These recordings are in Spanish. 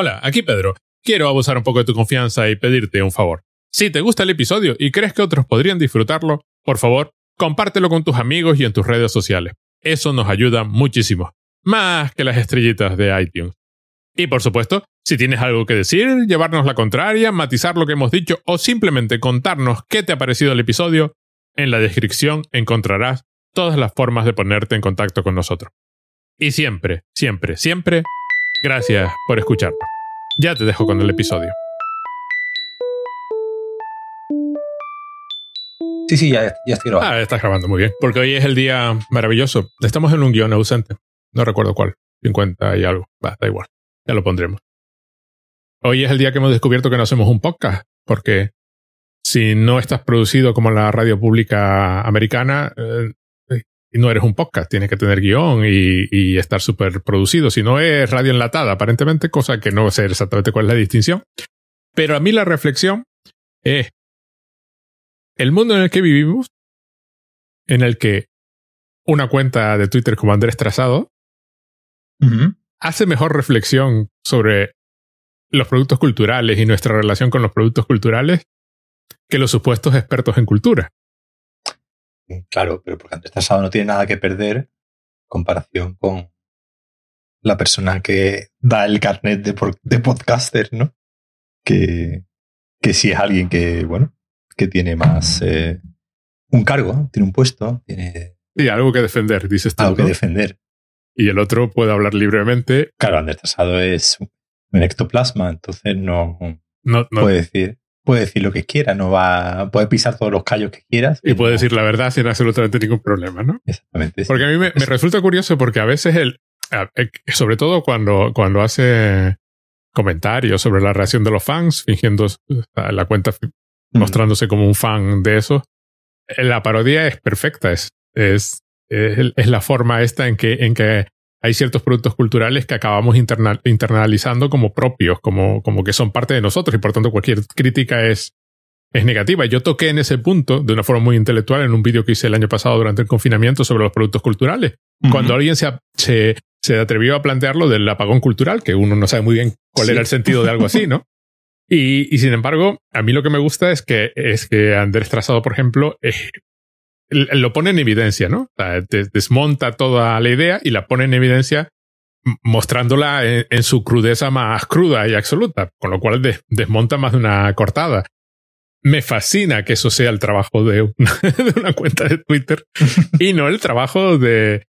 Hola, aquí Pedro. Quiero abusar un poco de tu confianza y pedirte un favor. Si te gusta el episodio y crees que otros podrían disfrutarlo, por favor, compártelo con tus amigos y en tus redes sociales. Eso nos ayuda muchísimo. Más que las estrellitas de iTunes. Y por supuesto, si tienes algo que decir, llevarnos la contraria, matizar lo que hemos dicho o simplemente contarnos qué te ha parecido el episodio, en la descripción encontrarás todas las formas de ponerte en contacto con nosotros. Y siempre, siempre, siempre, gracias por escucharnos. Ya te dejo con el episodio. Sí, sí, ya, ya estoy grabando. Ah, estás grabando muy bien. Porque hoy es el día maravilloso. Estamos en un guion ausente. No recuerdo cuál. 50 y algo. Va, da igual. Ya lo pondremos. Hoy es el día que hemos descubierto que no hacemos un podcast. Porque si no estás producido como la radio pública americana, eh, no eres un podcast. Tienes que tener guion y, y estar súper producido. Si no es radio enlatada, aparentemente, cosa que no sé exactamente cuál es la distinción. Pero a mí la reflexión es el mundo en el que vivimos, en el que una cuenta de Twitter como Andrés Trazado hace mejor reflexión sobre los productos culturales y nuestra relación con los productos culturales que los supuestos expertos en cultura. Claro, pero porque Andrés Tasado no tiene nada que perder en comparación con la persona que da el carnet de, de podcaster, ¿no? Que, que sí es alguien que, bueno, que tiene más eh, un cargo, tiene un puesto, tiene Y algo que defender, dices tú. algo que defender. Y el otro puede hablar libremente. Claro, Andrés Tasado es un ectoplasma, entonces no, No, no- puede decir puede decir lo que quiera, no va puede pisar todos los callos que quieras. y puede no- decir la verdad sin absolutamente ningún problema, ¿no? Exactamente. sí. Porque a mí me, me resulta curioso porque a veces el, eh, sobre todo cuando, cuando hace comentarios sobre la reacción de los fans, fingiendo la cuenta, Mm. mostrándose como un fan de eso, la parodia es perfecta, es, es, es, es la forma esta en que, en que hay ciertos productos culturales que acabamos interna- internalizando como propios, como, como que son parte de nosotros y por tanto cualquier crítica es, es negativa. Yo toqué en ese punto de una forma muy intelectual en un vídeo que hice el año pasado durante el confinamiento sobre los productos culturales. Ujú. Cuando alguien se, se, se atrevió a plantearlo del apagón cultural, que uno no sabe muy bien cuál Sí. era el sentido de algo así, ¿no? Y, y sin embargo, a mí lo que me gusta es que, es que Andrés Trazado, por ejemplo, eh, lo pone en evidencia, ¿no? O sea, des- desmonta toda la idea y la pone en evidencia mostrándola en, en su crudeza más cruda y absoluta, con lo cual des- desmonta más de una cortada. Me fascina que eso sea el trabajo de una, de una cuenta de Twitter y no el trabajo de,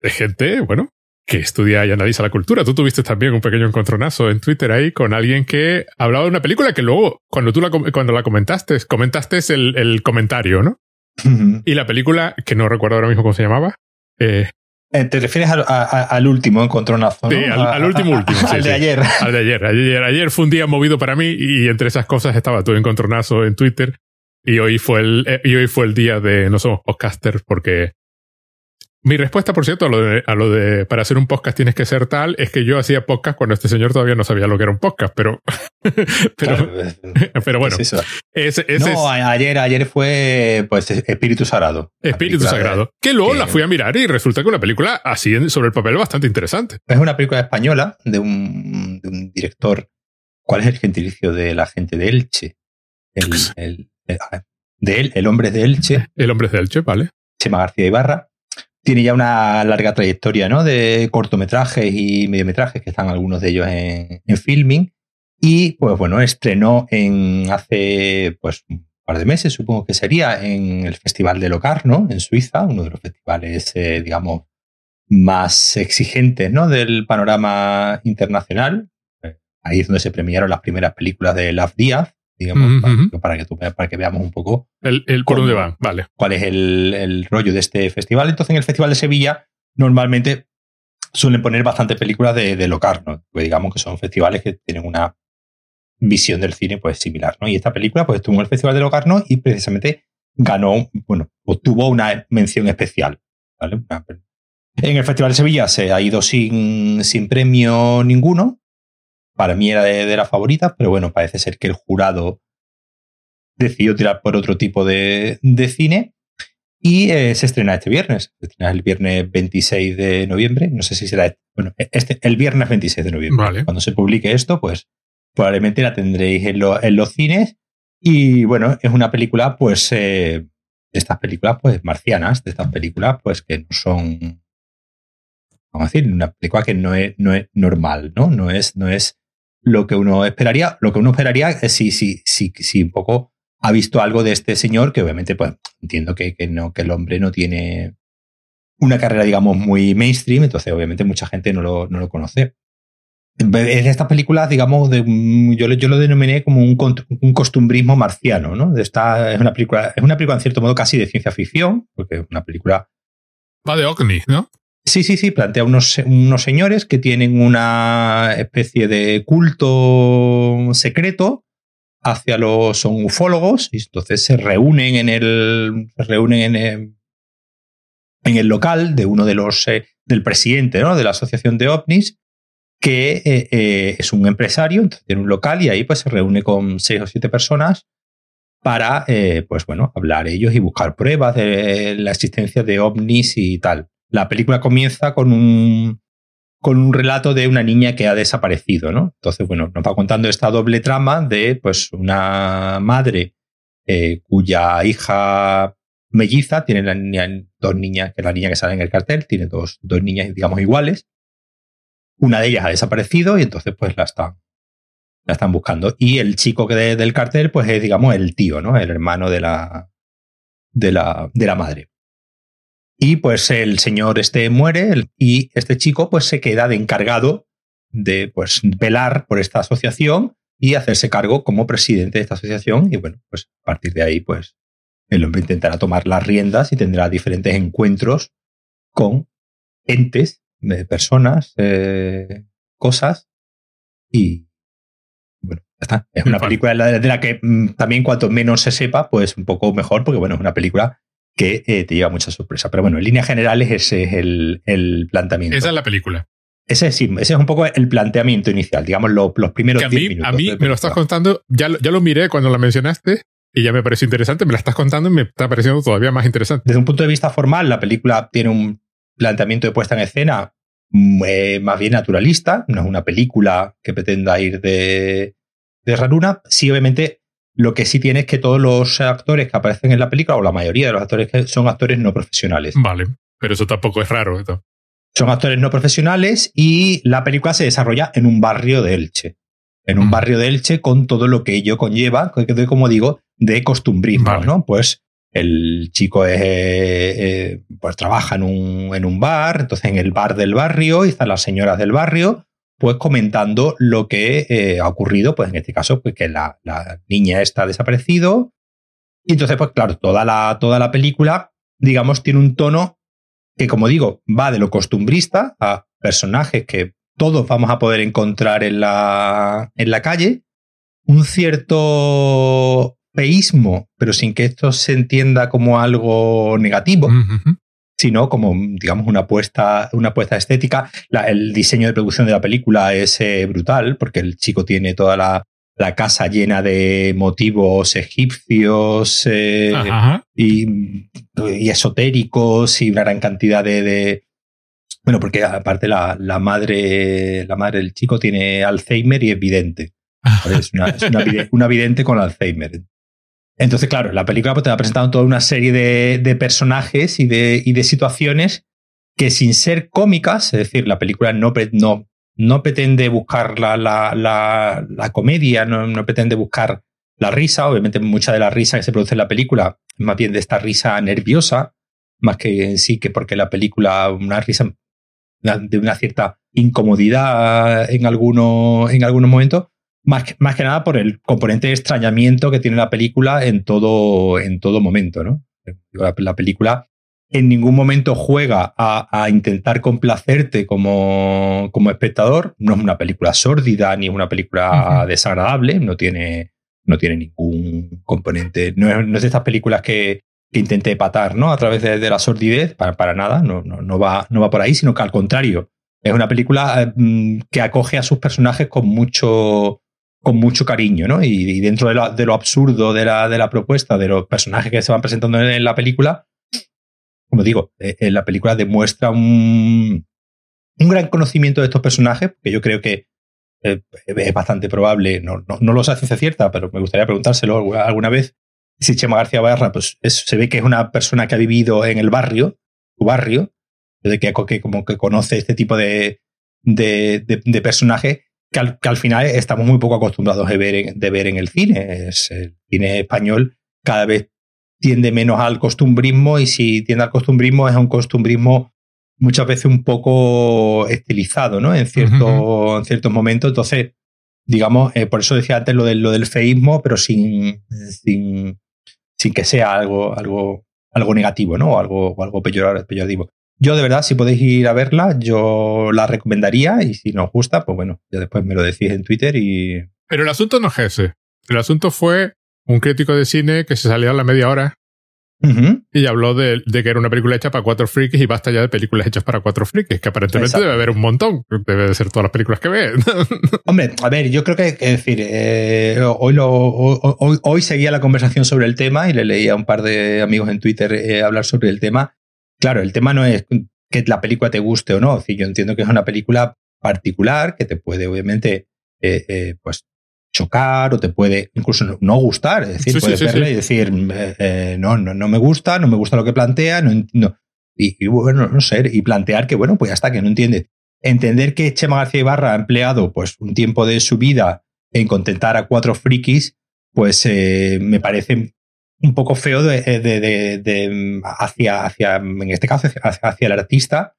de gente, bueno, que estudia y analiza la cultura. Tú tuviste también un pequeño encontronazo en Twitter ahí con alguien que hablaba de una película que luego, cuando tú la, cuando la comentaste, comentaste el, el comentario, ¿no? Ujú. Y la película, que no recuerdo ahora mismo cómo se llamaba, eh, Eh, ¿Te refieres al, a- al último encontronazo? ¿no? Sí, al- al último, último, sí, al de sí. ayer. al de ayer, ayer. Ayer fue un día movido para mí y entre esas cosas estaba tu encontronazo en Twitter y hoy fue el, eh, y hoy fue el día de no somos podcasters porque mi respuesta, por cierto, a lo, de, a lo de para hacer un podcast tienes que ser tal, es que yo hacía podcast cuando este señor todavía no sabía lo que era un podcast, pero, pero, Claro, pero bueno, es eso. ese, ese no, es ayer, ayer fue pues Espíritu Sagrado. Espíritu de- Sagrado. Que luego que- la fui a mirar y resulta que una película así sobre el papel bastante interesante. Es una película española de un, de un director. ¿Cuál es el gentilicio de la gente de Elche? El, el- el- de él, el hombre de Elche, El hombre de Elche, ¿vale? Chema García Ibarra. Tiene ya una larga trayectoria ¿no? de cortometrajes y mediometrajes, que están algunos de ellos en, en filming. Y pues bueno, estrenó en hace pues un par de meses, supongo que sería, en el Festival de Locarno, en Suiza, uno de los festivales, eh, digamos, más exigentes ¿no? del panorama internacional. Eh, Ahí es donde se premiaron las primeras películas de Love Díaz, digamos, para, que tú- para que veamos un poco El, el por dónde van, vale. cuál es el, el rollo de este festival. Entonces, en el Festival de Sevilla, normalmente suelen poner bastante películas de, de Locarno, pues digamos que son festivales que tienen una visión del cine pues similar, ¿no? Y esta película pues estuvo en el Festival de Locarno y precisamente ganó, bueno, obtuvo una mención especial, ¿vale? Una- En el Festival de Sevilla se ha ido sin, sin premio ninguno. Para mí era de, de las favoritas, pero bueno, parece ser que el jurado decidió tirar por otro tipo de, de cine. Y eh, se estrena este viernes. Se estrena el viernes 26 de noviembre. No sé si será. Bueno, este, el viernes 26 de noviembre. Cuando se publique esto, pues probablemente la tendréis en, en los cines. Y bueno, es una película, pues, eh, de estas películas, pues, marcianas, de estas películas, pues, que no son. Vamos a decir, una película que no es, no es normal, ¿no? No es, no es lo que uno esperaría. Lo que uno esperaría es si, si, si, si un poco ha visto algo de este señor, que obviamente, pues, entiendo que, que, no, que el hombre no tiene una carrera, digamos, muy mainstream, entonces obviamente mucha gente no lo, no lo conoce. Es estas películas, digamos, yo, yo lo denominé como un, un, costumbrismo marciano, ¿no? Esta, es una película, es una película en cierto modo casi de ciencia ficción, porque es una película. Va de ovni, ¿no? Sí, sí, sí, plantea unos, unos señores que tienen una especie de culto secreto hacia los son ufólogos y entonces se reúnen en el se reúnen en el, en el local de uno de los eh, del presidente ¿no? de la asociación de ovnis que eh, eh, es un empresario entonces tiene un local y ahí pues se reúne con seis o siete personas para pues bueno hablar ellos y buscar pruebas de la existencia de ovnis y tal la película comienza con un con un relato de una niña que ha desaparecido, ¿no? Entonces, bueno, nos va contando esta doble trama de, pues, una madre eh, cuya hija melliza tiene la niña, dos niñas, que es la niña que sale en el cartel, tiene dos, dos niñas, digamos, iguales. Una de ellas ha desaparecido y entonces, pues, la están, la están buscando. Y el chico que del cartel, pues, es, digamos, el tío, ¿no? El hermano de la, de la, de la madre. Y pues el señor este muere y este chico pues se queda de encargado de pues velar por esta asociación y hacerse cargo como presidente de esta asociación. Y bueno, pues a partir de ahí pues el hombre intentará tomar las riendas y tendrá diferentes encuentros con entes, personas, eh, cosas y bueno, ya está. Es una película de la, que mm, también cuanto menos se sepa, pues un poco mejor, porque bueno, es una película que eh, te lleva mucha sorpresa. Pero bueno, en líneas generales ese es el, planteamiento. Esa es la película. Ese sí, ese es un poco el planteamiento inicial, digamos, los primeros 10 minutos. A mí me lo estás contando, ya, ya lo miré cuando la mencionaste y ya me pareció interesante, me la estás contando y me está pareciendo todavía más interesante. Desde un punto de vista formal, la película tiene un planteamiento de puesta en escena mm, eh, más bien naturalista, no es una película que pretenda ir de, de raruna. Sí, obviamente lo que sí tiene es que todos los actores que aparecen en la película, o la mayoría de los actores son actores no profesionales. Vale, pero eso tampoco es raro. Son actores no profesionales y la película se desarrolla en un barrio de Elche. En un barrio de Elche con todo lo que ello conlleva, como digo, de costumbrismo, ¿no? Pues el chico es, eh, pues trabaja en un, en un bar, entonces en el bar del barrio, y están las señoras del barrio, pues comentando lo que eh, ha ocurrido, pues en este caso, pues que la, niña está desaparecido. Y entonces, pues claro, toda la, toda la película, digamos, tiene un tono que, como digo, va de lo costumbrista a personajes que todos vamos a poder encontrar en la, en la calle, un cierto feísmo, pero sin que esto se entienda como algo negativo, sino como, digamos, una apuesta, una apuesta estética. el diseño de producción de la película es eh, brutal, porque el chico tiene toda la, casa llena de motivos egipcios eh, y, esotéricos y una gran cantidad de, bueno, porque aparte la, madre, la madre del chico tiene Alzheimer y es vidente. Es una, es una, vidente con Alzheimer. Entonces, claro, la película pues, te va presentando toda una serie de, personajes y de, de, situaciones que sin ser cómicas, es decir, la película no, no, no pretende buscar la, la, comedia, no, pretende buscar la risa, obviamente mucha de la risa que se produce en la película es más bien de esta risa nerviosa, más que en sí que porque la película, una risa de una cierta incomodidad en, alguno, en algunos momentos, más que, más que nada por el componente de extrañamiento que tiene la película en todo, en todo momento, ¿no? La, película en ningún momento juega a, intentar complacerte como, como, espectador. No es una película sórdida ni es una película desagradable, no tiene, no tiene ningún componente. No es, no es de estas películas que, que intente patar ¿no? a través de, de la sordidez, para, para nada, no, no, no, va, no va por ahí, sino que al contrario, es una película mm, que acoge a sus personajes con mucho, con mucho cariño, ¿no? Y, dentro de lo, de lo, absurdo de la, de la propuesta, de los personajes que se van presentando en la película, como digo, eh, la película demuestra un, un gran conocimiento de estos personajes, que yo creo que eh, es bastante probable, no, no, no lo sé a ciencia cierta, pero me gustaría preguntárselo alguna vez, si Chema García Barra, pues se ve que es una persona que ha vivido en el barrio, su barrio, de que, que como que conoce este tipo de, de, de, personajes que al, que al, final estamos muy poco acostumbrados de ver en, de ver en el cine. Es, el cine español cada vez tiende menos al costumbrismo y si tiende al costumbrismo es un costumbrismo muchas veces un poco estilizado, ¿no? En, cierto, en ciertos momentos. Entonces, digamos, eh, por eso decía antes lo del, lo del feísmo, pero sin, sin, sin que sea algo, algo, algo negativo, ¿no? O algo, o algo peyorativo. Yo, de verdad, si podéis ir a verla, yo la recomendaría y si no os gusta, pues bueno, ya después me lo decís en Twitter y. Pero el asunto no es ese. El asunto fue un crítico de cine que se salió a la media hora y habló de, que era una película hecha para cuatro frikis y basta ya de películas hechas para cuatro frikis, que aparentemente debe haber un montón. Debe de ser todas las películas que ve. Hombre, a ver, yo creo que, es decir, eh, hoy, lo, hoy, hoy, seguía la conversación sobre el tema y le leía a un par de amigos en Twitter eh, hablar sobre el tema. Claro, el tema no es que la película te guste o no. yo entiendo que es una película particular que te puede, obviamente, eh, pues chocar o te puede incluso no, gustar. Es decir, puedes verle y decir, eh, eh, no, no, no me gusta, no me gusta lo que plantea, no, y, bueno, no sé, y plantear que, bueno, pues ya está, que no entiende. Entender que Chema García Ibarra ha empleado pues un tiempo de su vida en contentar a cuatro frikis, pues eh, me parece un poco feo de, de, hacia, hacia, en este caso, hacia, hacia el artista,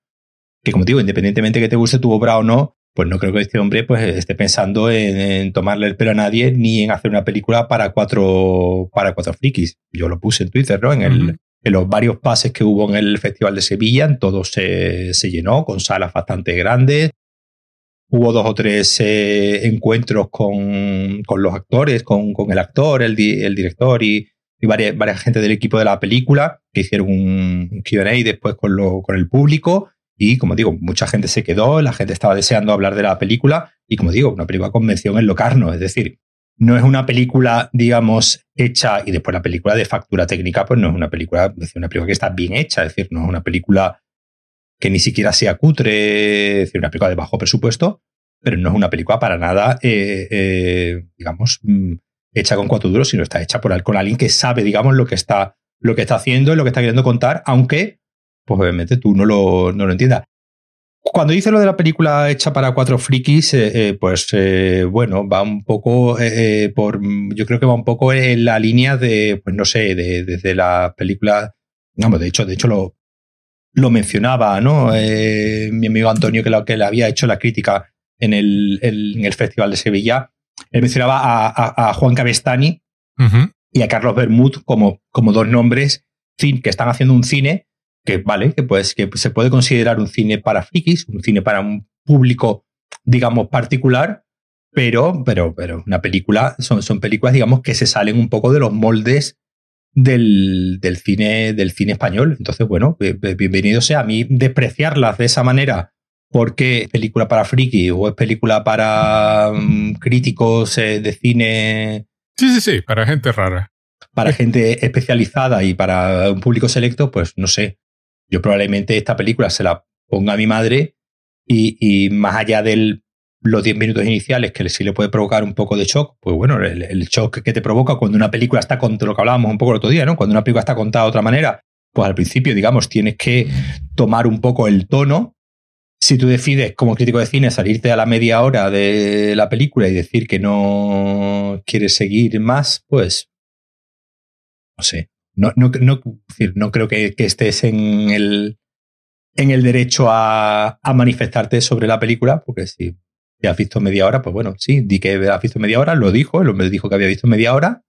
que como digo, independientemente que te guste tu obra o no, pues no creo que este hombre pues, esté pensando en, tomarle el pelo a nadie ni en hacer una película para cuatro, para cuatro frikis. Yo lo puse en Twitter, ¿no? En, el, en los varios pases que hubo en el Festival de Sevilla, en todo se, se llenó, con salas bastante grandes. Hubo dos o tres eh, encuentros con, con, los actores, con, con el actor, el, el director y, y varias, varias, gente del equipo de la película que hicieron un QA después con, lo, con el público. Y como digo, mucha gente se quedó, la gente estaba deseando hablar de la película. Y como digo, una película con mención en Locarno, es decir, no es una película, digamos, hecha y después la película de factura técnica, pues no es una película, es una película que está bien hecha, es decir, no es una película que ni siquiera sea cutre, es decir, una película de bajo presupuesto, pero no es una película para nada, eh, eh, digamos, mm, hecha con cuatro duros, sino está hecha por, con alguien que sabe, digamos, lo que está, lo que está haciendo y lo que está queriendo contar, aunque pues obviamente tú no lo, no lo entiendas. Cuando dice lo de la película hecha para cuatro frikis, eh, eh, pues eh, bueno, va un poco por. Yo creo que va un poco en la línea de, pues no sé, de, desde la película. Vamos, de hecho, de hecho lo, lo mencionaba, ¿no? mi amigo Antonio, que, lo, que le había hecho la crítica en el, en el Festival de Sevilla. Él mencionaba a, a, Juan Cabestani y a Carlos Bermud como, como dos nombres que están haciendo un cine que vale, que, pues, que se puede considerar un cine para frikis, un cine para un público, digamos, particular, pero, pero, pero una película, son, son películas, digamos, que se salen un poco de los moldes del, del, cine, del cine español. Entonces, bueno, bienvenido sea a mí despreciarlas de esa manera porque es película para friki o es película para mm, críticos eh, de cine. Sí, sí, sí, para gente rara. Para gente especializada y para un público selecto, pues no sé. Yo probablemente esta película se la ponga a mi madre y, más allá de los 10 minutos iniciales que sí le puede provocar un poco de shock, pues bueno, el, shock que te provoca cuando una película está contada, lo que hablábamos un poco el otro día, ¿no? Cuando una película está contada de otra manera, pues al principio, digamos, tienes que tomar un poco el tono. Si tú decides, como crítico de cine, salirte a la media hora de la película y decir que no quieres seguir más, pues no sé, no, no, no, no creo que, estés en el, en el derecho a, manifestarte sobre la película, porque si has visto media hora, pues bueno, sí, di que has visto media hora, lo dijo, el hombre dijo que había visto media hora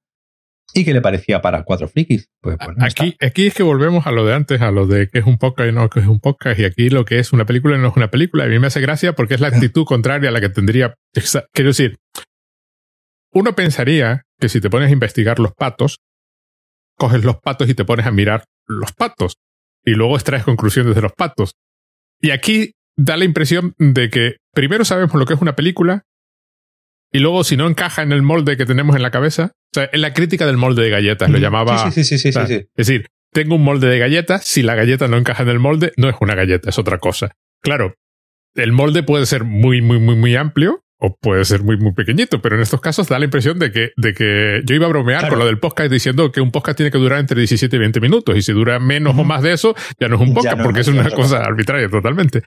y que le parecía para cuatro frikis. Pues aquí, aquí es que volvemos a lo de antes, a lo de que es un podcast y no que es un podcast, y aquí lo que es una película no es una película. A mí me hace gracia porque es la actitud contraria a la que tendría. Quiero decir, uno pensaría que si te pones a investigar los patos, coges los patos y te pones a mirar los patos. Y luego extraes conclusiones de los patos. Y aquí da la impresión de que primero sabemos lo que es una película y luego si no encaja en el molde que tenemos en la cabeza, o sea, en la crítica del molde de galletas, lo llamaba. Sí, sí, sí, sí, sí, Es decir, tengo un molde de galletas, si la galleta no encaja en el molde, no es una galleta, es otra cosa. Claro, el molde puede ser muy, muy, muy, muy amplio o puede ser muy, muy pequeñito, pero en estos casos da la impresión de que, de que yo iba a bromear con lo del podcast diciendo que un podcast tiene que durar entre 17 y 20 minutos y si dura menos o más de eso, ya no es un podcast porque es una cosa arbitraria totalmente.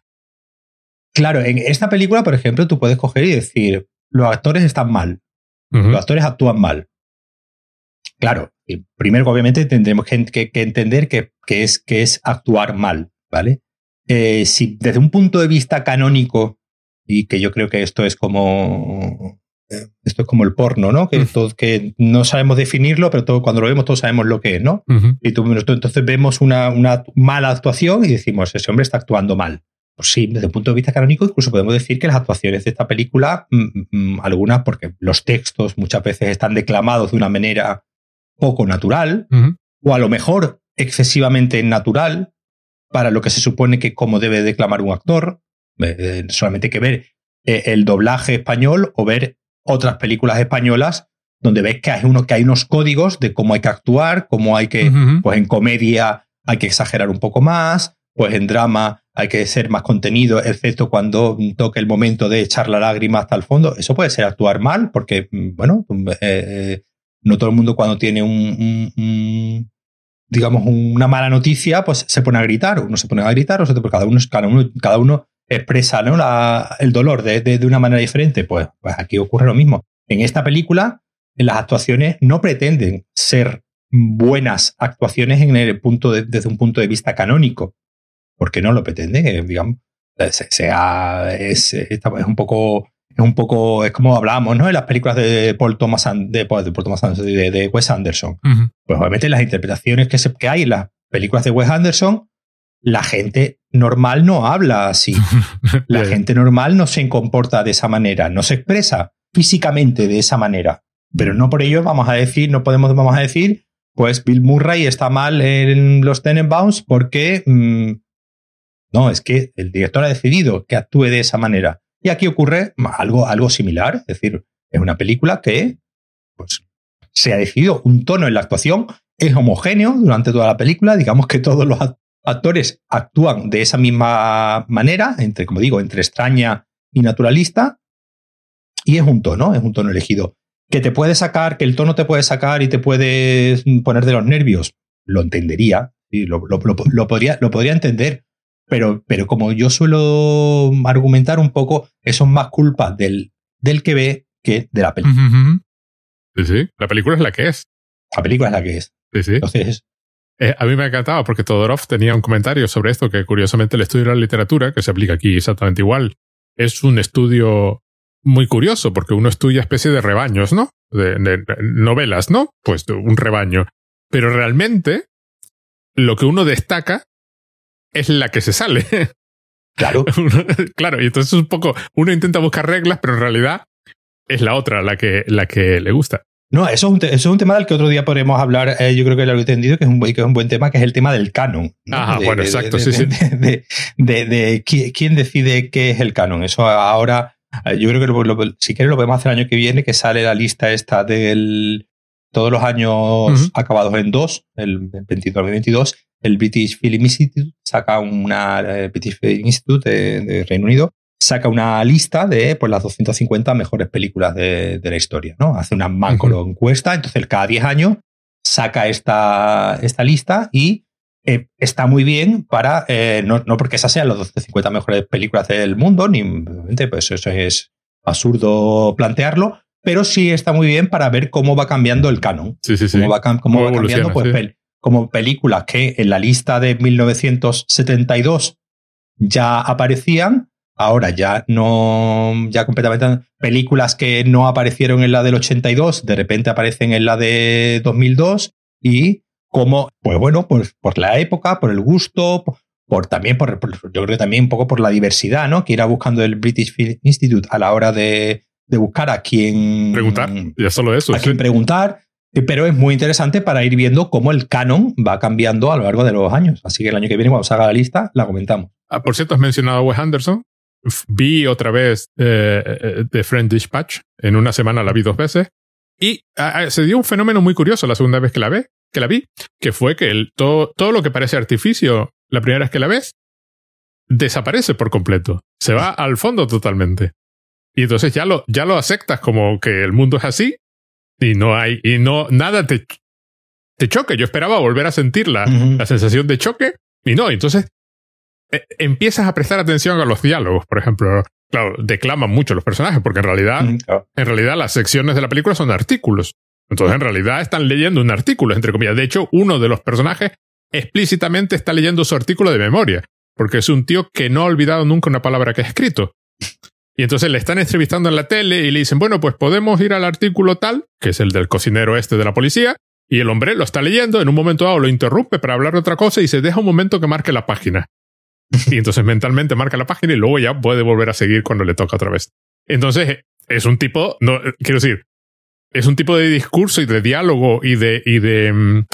Claro, en esta película, por ejemplo, tú puedes coger y decir, los actores están mal, los actores actúan mal. Claro, primero obviamente tendremos que, entender que, es, que es actuar mal, ¿vale? Eh, si desde un punto de vista canónico y que yo creo que esto es como eh, esto es como el porno, ¿no? Que, que no sabemos definirlo, pero todo, cuando lo vemos todos sabemos lo que es, ¿no? Y tú, entonces vemos una, una, mala actuación y decimos, ese hombre está actuando mal. Pues sí, desde el punto de vista canónico, incluso podemos decir que las actuaciones de esta película, mm, mm, mm, algunas, porque los textos muchas veces están declamados de una manera poco natural, o a lo mejor excesivamente natural, para lo que se supone que como debe declamar un actor. Eh, eh, solamente hay que ver eh, el doblaje español o ver otras películas españolas donde ves que hay, uno, que hay unos códigos de cómo hay que actuar, cómo hay que, pues en comedia hay que exagerar un poco más, pues en drama hay que ser más contenido, excepto cuando toque el momento de echar la lágrima hasta el fondo. Eso puede ser actuar mal, porque, mm, bueno, no todo el mundo cuando tiene un, digamos, una mala noticia, pues se pone a gritar. Uno se pone a gritar, o cada uno, cada uno, cada uno expresa ¿no? el dolor de, una manera diferente, pues, pues aquí ocurre lo mismo. En esta película, las actuaciones no pretenden ser buenas actuaciones en el punto desde un punto de vista canónico, porque no lo pretenden, eh, digamos, sea, es, es, un poco es un poco, es como hablábamos, ¿no? En las películas de Paul Thomas, de, Paul Thomas Anderson, de, Wes Anderson. Pues obviamente las interpretaciones que, se, que hay en las películas de Wes Anderson, la gente normal no habla así. La gente normal no se comporta de esa manera, no se expresa físicamente de esa manera. Pero no por ello vamos a decir, no podemos, vamos a decir, pues Bill Murray está mal en los Tenenbaums porque mm, no, es que el director ha decidido que actúe de esa manera. Y aquí ocurre algo, algo similar, es decir, es una película que pues, se ha decidido un tono en la actuación, es homogéneo durante toda la película, digamos que todos los actores actúan de esa misma manera, entre, como digo, entre extraña y naturalista, y es un tono, es un tono elegido. Que te puede sacar, que el tono te puede sacar y te puede poner de los nervios, lo entendería, lo, podría, lo podría entender, pero, pero como yo suelo argumentar un poco, eso es más culpa del, del que ve que de la película. Sí, sí, la película es la que es. La película es la que es. Sí, sí. Entonces, eh, a mí me encantaba porque Todorov tenía un comentario sobre esto, que curiosamente el estudio de la literatura, que se aplica aquí exactamente igual, es un estudio muy curioso porque uno estudia especie de rebaños, ¿no? De, novelas, ¿no? Pues un rebaño. Pero realmente lo que uno destaca es la que se sale. Claro. claro, y entonces es un poco, uno intenta buscar reglas, pero en realidad es la otra la que, la que le gusta. No, eso es, un eso es un tema del que otro día podremos hablar. Eh, yo creo que lo he entendido, que es, un, que es un buen tema, que es el tema del canon. Ajá, bueno, exacto, sí, sí. De, quién decide qué es el canon. Eso ahora, eh, yo creo que si quieres lo podemos hacer el año que viene, que sale la lista esta del todos los años acabados en dos, el 2022, el British Film Institute saca una, eh, British Film Institute de Reino Unido saca una lista de pues, las 250 mejores películas de, la historia, ¿no? Hace una macro encuesta, entonces cada 10 años saca esta, esta lista y eh, está muy bien para, eh, no, porque esas sean las 250 mejores películas del mundo, ni pues eso es absurdo plantearlo, pero sí está muy bien para ver cómo va cambiando el canon. Sí, sí, sí. Cómo va, cambiando, pues, como películas que en la lista de 1972 ya aparecían, Ahora ya no, ya completamente películas que no aparecieron en la del 82, de repente aparecen en la de 2002 y como, pues bueno, pues por la época, por el gusto, por, también, por, yo creo que también un poco por la diversidad, ¿no? Que irá buscando el British Film Institute a la hora de, buscar a quién... Preguntar, ya solo eso. A quién preguntar, pero es muy interesante para ir viendo cómo el canon va cambiando a lo largo de los años. Así que el año que viene, cuando salga la lista, la comentamos. Ah, por cierto, has mencionado a Wes Anderson vi otra vez eh, eh, The Friend Dispatch. En una semana la vi dos veces. Y ah, ah, se dio un fenómeno muy curioso la segunda vez que la ve, que la vi, que fue que todo, todo lo que parece artificio la primera vez que la ves, desaparece por completo. Se va al fondo totalmente. Y entonces ya lo, ya lo aceptas como que el mundo es así y no hay, y no, nada te, te choque. Yo esperaba volver a sentir la, la sensación de choque y no. Entonces eh, empiezas a prestar atención a los diálogos, por ejemplo. Claro, declaman mucho los personajes porque en realidad, en realidad las secciones de la película son artículos. Entonces en realidad están leyendo un artículo, entre comillas. De hecho, uno de los personajes explícitamente está leyendo su artículo de memoria, porque es un tío que no ha olvidado nunca una palabra que ha escrito. Y entonces le están entrevistando en la tele y le dicen, bueno, pues podemos ir al artículo tal, que es el del cocinero este de la policía, y el hombre lo está leyendo, en un momento dado lo interrumpe para hablar de otra cosa y se deja un momento que marque la página. Y entonces mentalmente marca la página y luego ya puede volver a seguir cuando le toca otra vez. Entonces es un tipo, no, quiero decir, es un tipo de discurso y de diálogo y de, y de mm,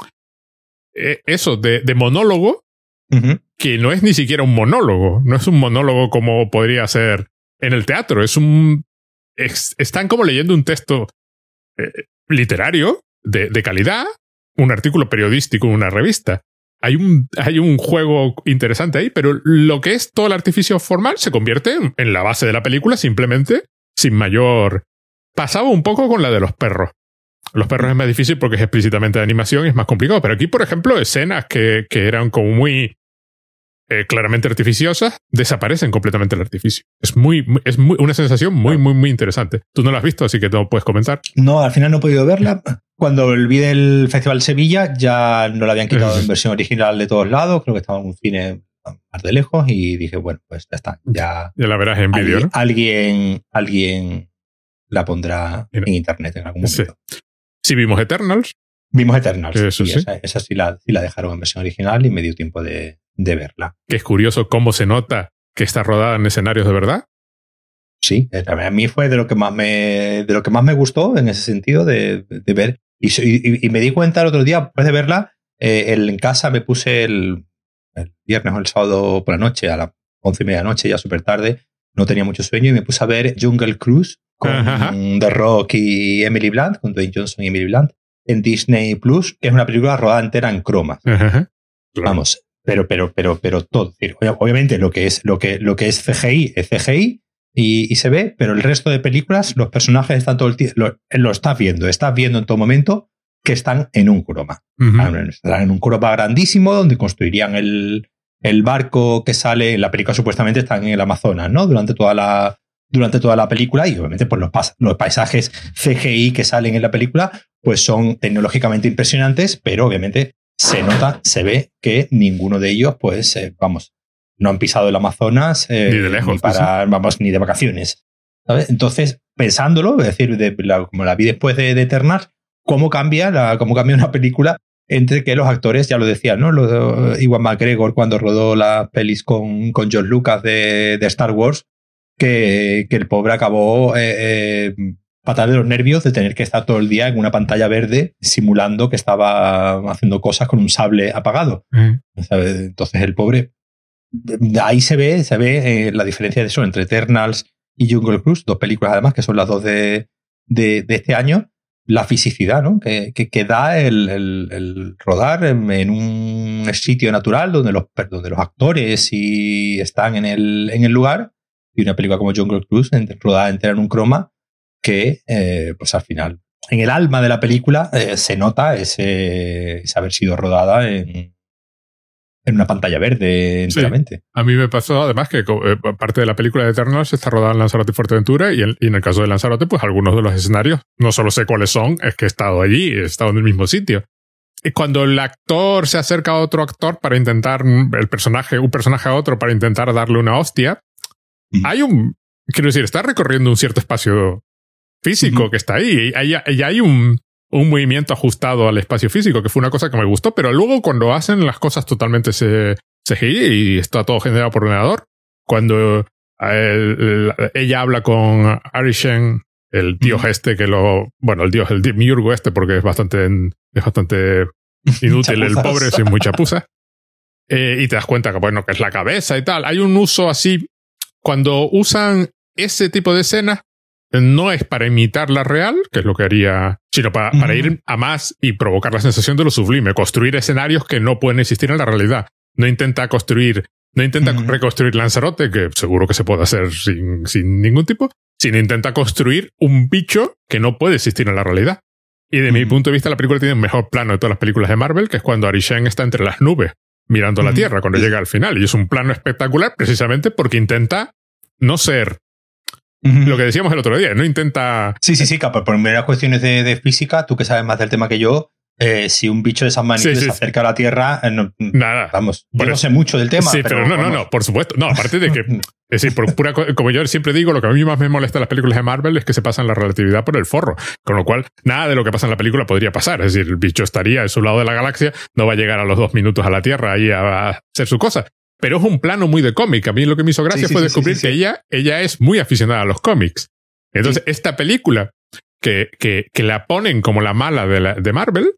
eh, eso, de, de monólogo, que no es ni siquiera un monólogo, no es un monólogo como podría ser en el teatro, es un... están como leyendo un texto eh, literario de, calidad, un artículo periodístico una revista. Hay un, hay un juego interesante ahí, pero lo que es todo el artificio formal se convierte en la base de la película simplemente sin mayor... Pasaba un poco con la de los perros. Los perros es más difícil porque es explícitamente de animación y es más complicado. Pero aquí, por ejemplo, escenas que, que eran como muy eh, claramente artificiosas desaparecen completamente el artificio. Es muy, es muy, una sensación muy, muy, muy interesante. Tú no la has visto, así que no puedes comentar. No, al final no he podido verla. Cuando vi del Festival Sevilla, ya no la habían quitado en versión original de todos lados. Creo que estaba en un cine más de lejos y dije, bueno, pues ya está. Ya, ya la verás en vídeo, ¿no? Alguien, alguien la pondrá en, internet en algún momento. Si vimos Eternals. Vimos Eternals. Eso sí. Esa, sí, la, la, dejaron en versión original y me dio tiempo de, de verla. Que es curioso cómo se nota que está rodada en escenarios de verdad. Sí, eh, a mí fue de lo que más me, de lo que más me gustó en ese sentido de, de ver. Y, y, me di cuenta el otro día, después de verla, eh, en casa me puse el, el, viernes o el sábado por la noche, a las once y media de la noche, ya súper tarde, no tenía mucho sueño y me puse a ver Jungle Cruise con The Rock y Emily Blunt, con Dwayne Johnson y Emily Blunt, en Disney Plus, que es una película rodada entera en croma. Vamos, pero, pero, pero, pero todo. Obviamente lo que es, lo que, lo que es CGI es CGI y, se ve, pero el resto de películas, los personajes están todo el tiempo, lo, estás viendo, estás viendo en todo momento que están en un croma. Están en un croma grandísimo donde construirían el, el barco que sale, en la película supuestamente están en el Amazonas, ¿no? Durante toda la, durante toda la película y obviamente pues los, los paisajes CGI que salen en la película pues son tecnológicamente impresionantes, pero obviamente se nota, se ve que ninguno de ellos, pues, eh, vamos, no han pisado el Amazonas eh, ni de lejos, para, vamos, ni de vacaciones. Entonces, pensándolo, es decir, como la vi después de, de Eternals, cómo cambia, la, cómo cambia una película entre que los actores, ya lo decía, ¿no? Lo Iwan McGregor cuando rodó las pelis con, con George Lucas de, de Star Wars, que, que, el pobre acabó eh, patar de los nervios de tener que estar todo el día en una pantalla verde simulando que estaba haciendo cosas con un sable apagado. Mm. Entonces el pobre... Ahí se ve, se ve eh, la diferencia de eso entre Eternals y Jungle Cruise, dos películas además que son las dos de, de, este año, la fisicidad ¿no? que, que, da el, el, rodar en, un sitio natural donde los, donde los actores y están en el, en el lugar y una película como Jungle Cruise rodada entera en un croma que, eh, pues al final, en el alma de la película eh, se nota ese, haber sido rodada en, en una pantalla verde enteramente. A mí me pasó además que eh, parte de la película de Eternals está rodada en Lanzarote y Fuerteventura y en, y en, el caso de Lanzarote, pues algunos de los escenarios, no solo sé cuáles son, es que he estado allí, he estado en el mismo sitio. Y cuando el actor se acerca a otro actor para intentar, el personaje, un personaje a otro para intentar darle una hostia, mm. hay un, quiero decir, está recorriendo un cierto espacio físico que está ahí. Y hay, un, un movimiento ajustado al espacio físico, que fue una cosa que me gustó, pero luego cuando hacen las cosas totalmente CGI y está todo generado por ordenador, cuando ella habla con Arishen, el dios este que lo, bueno, el dios, el miurgo este, porque es bastante, es bastante inútil el pobre, sin mucha pusa. Eh, y te das cuenta que, bueno, que es la cabeza y tal. Hay un uso así, cuando usan ese tipo de escenas, no es para imitar la real, que es lo que haría, sino para, para ir a más y provocar la sensación de lo sublime, construir escenarios que no pueden existir en la realidad. No intenta construir, no intenta reconstruir Lanzarote, que seguro que se puede hacer sin, sin ningún tipo, sino intenta construir un bicho que no puede existir en la realidad. Y de mi punto de vista, la película tiene un mejor plano de todas las películas de Marvel, que es cuando Arishan está entre las nubes, mirando la Tierra, cuando llega al final. Y es un plano espectacular precisamente porque intenta no ser lo que decíamos el otro día, no intenta. Sí, sí, sí, por, por meras cuestiones de, física, tú que sabes más del tema que yo, eh, si un bicho de esas magnitudes se acerca a la Tierra, eh, nada. Vamos, yo no sé mucho del tema. Sí, pero, no, no, no, por supuesto. No, aparte de que, es decir, por pura, como yo siempre digo, lo que a mí más me molesta en las películas de Marvel es que se pasan la relatividad por el forro. Con lo cual, nada de lo que pasa en la película podría pasar. Es decir, el bicho estaría en su lado de la galaxia, no va a llegar a los dos minutos a la Tierra ahí a hacer su cosa. Pero es un plano muy de cómic. A mí lo que me hizo gracia fue descubrir que ella, ella es muy aficionada a los cómics. Entonces, esta película que, que, que, la ponen como la mala de, la, de Marvel,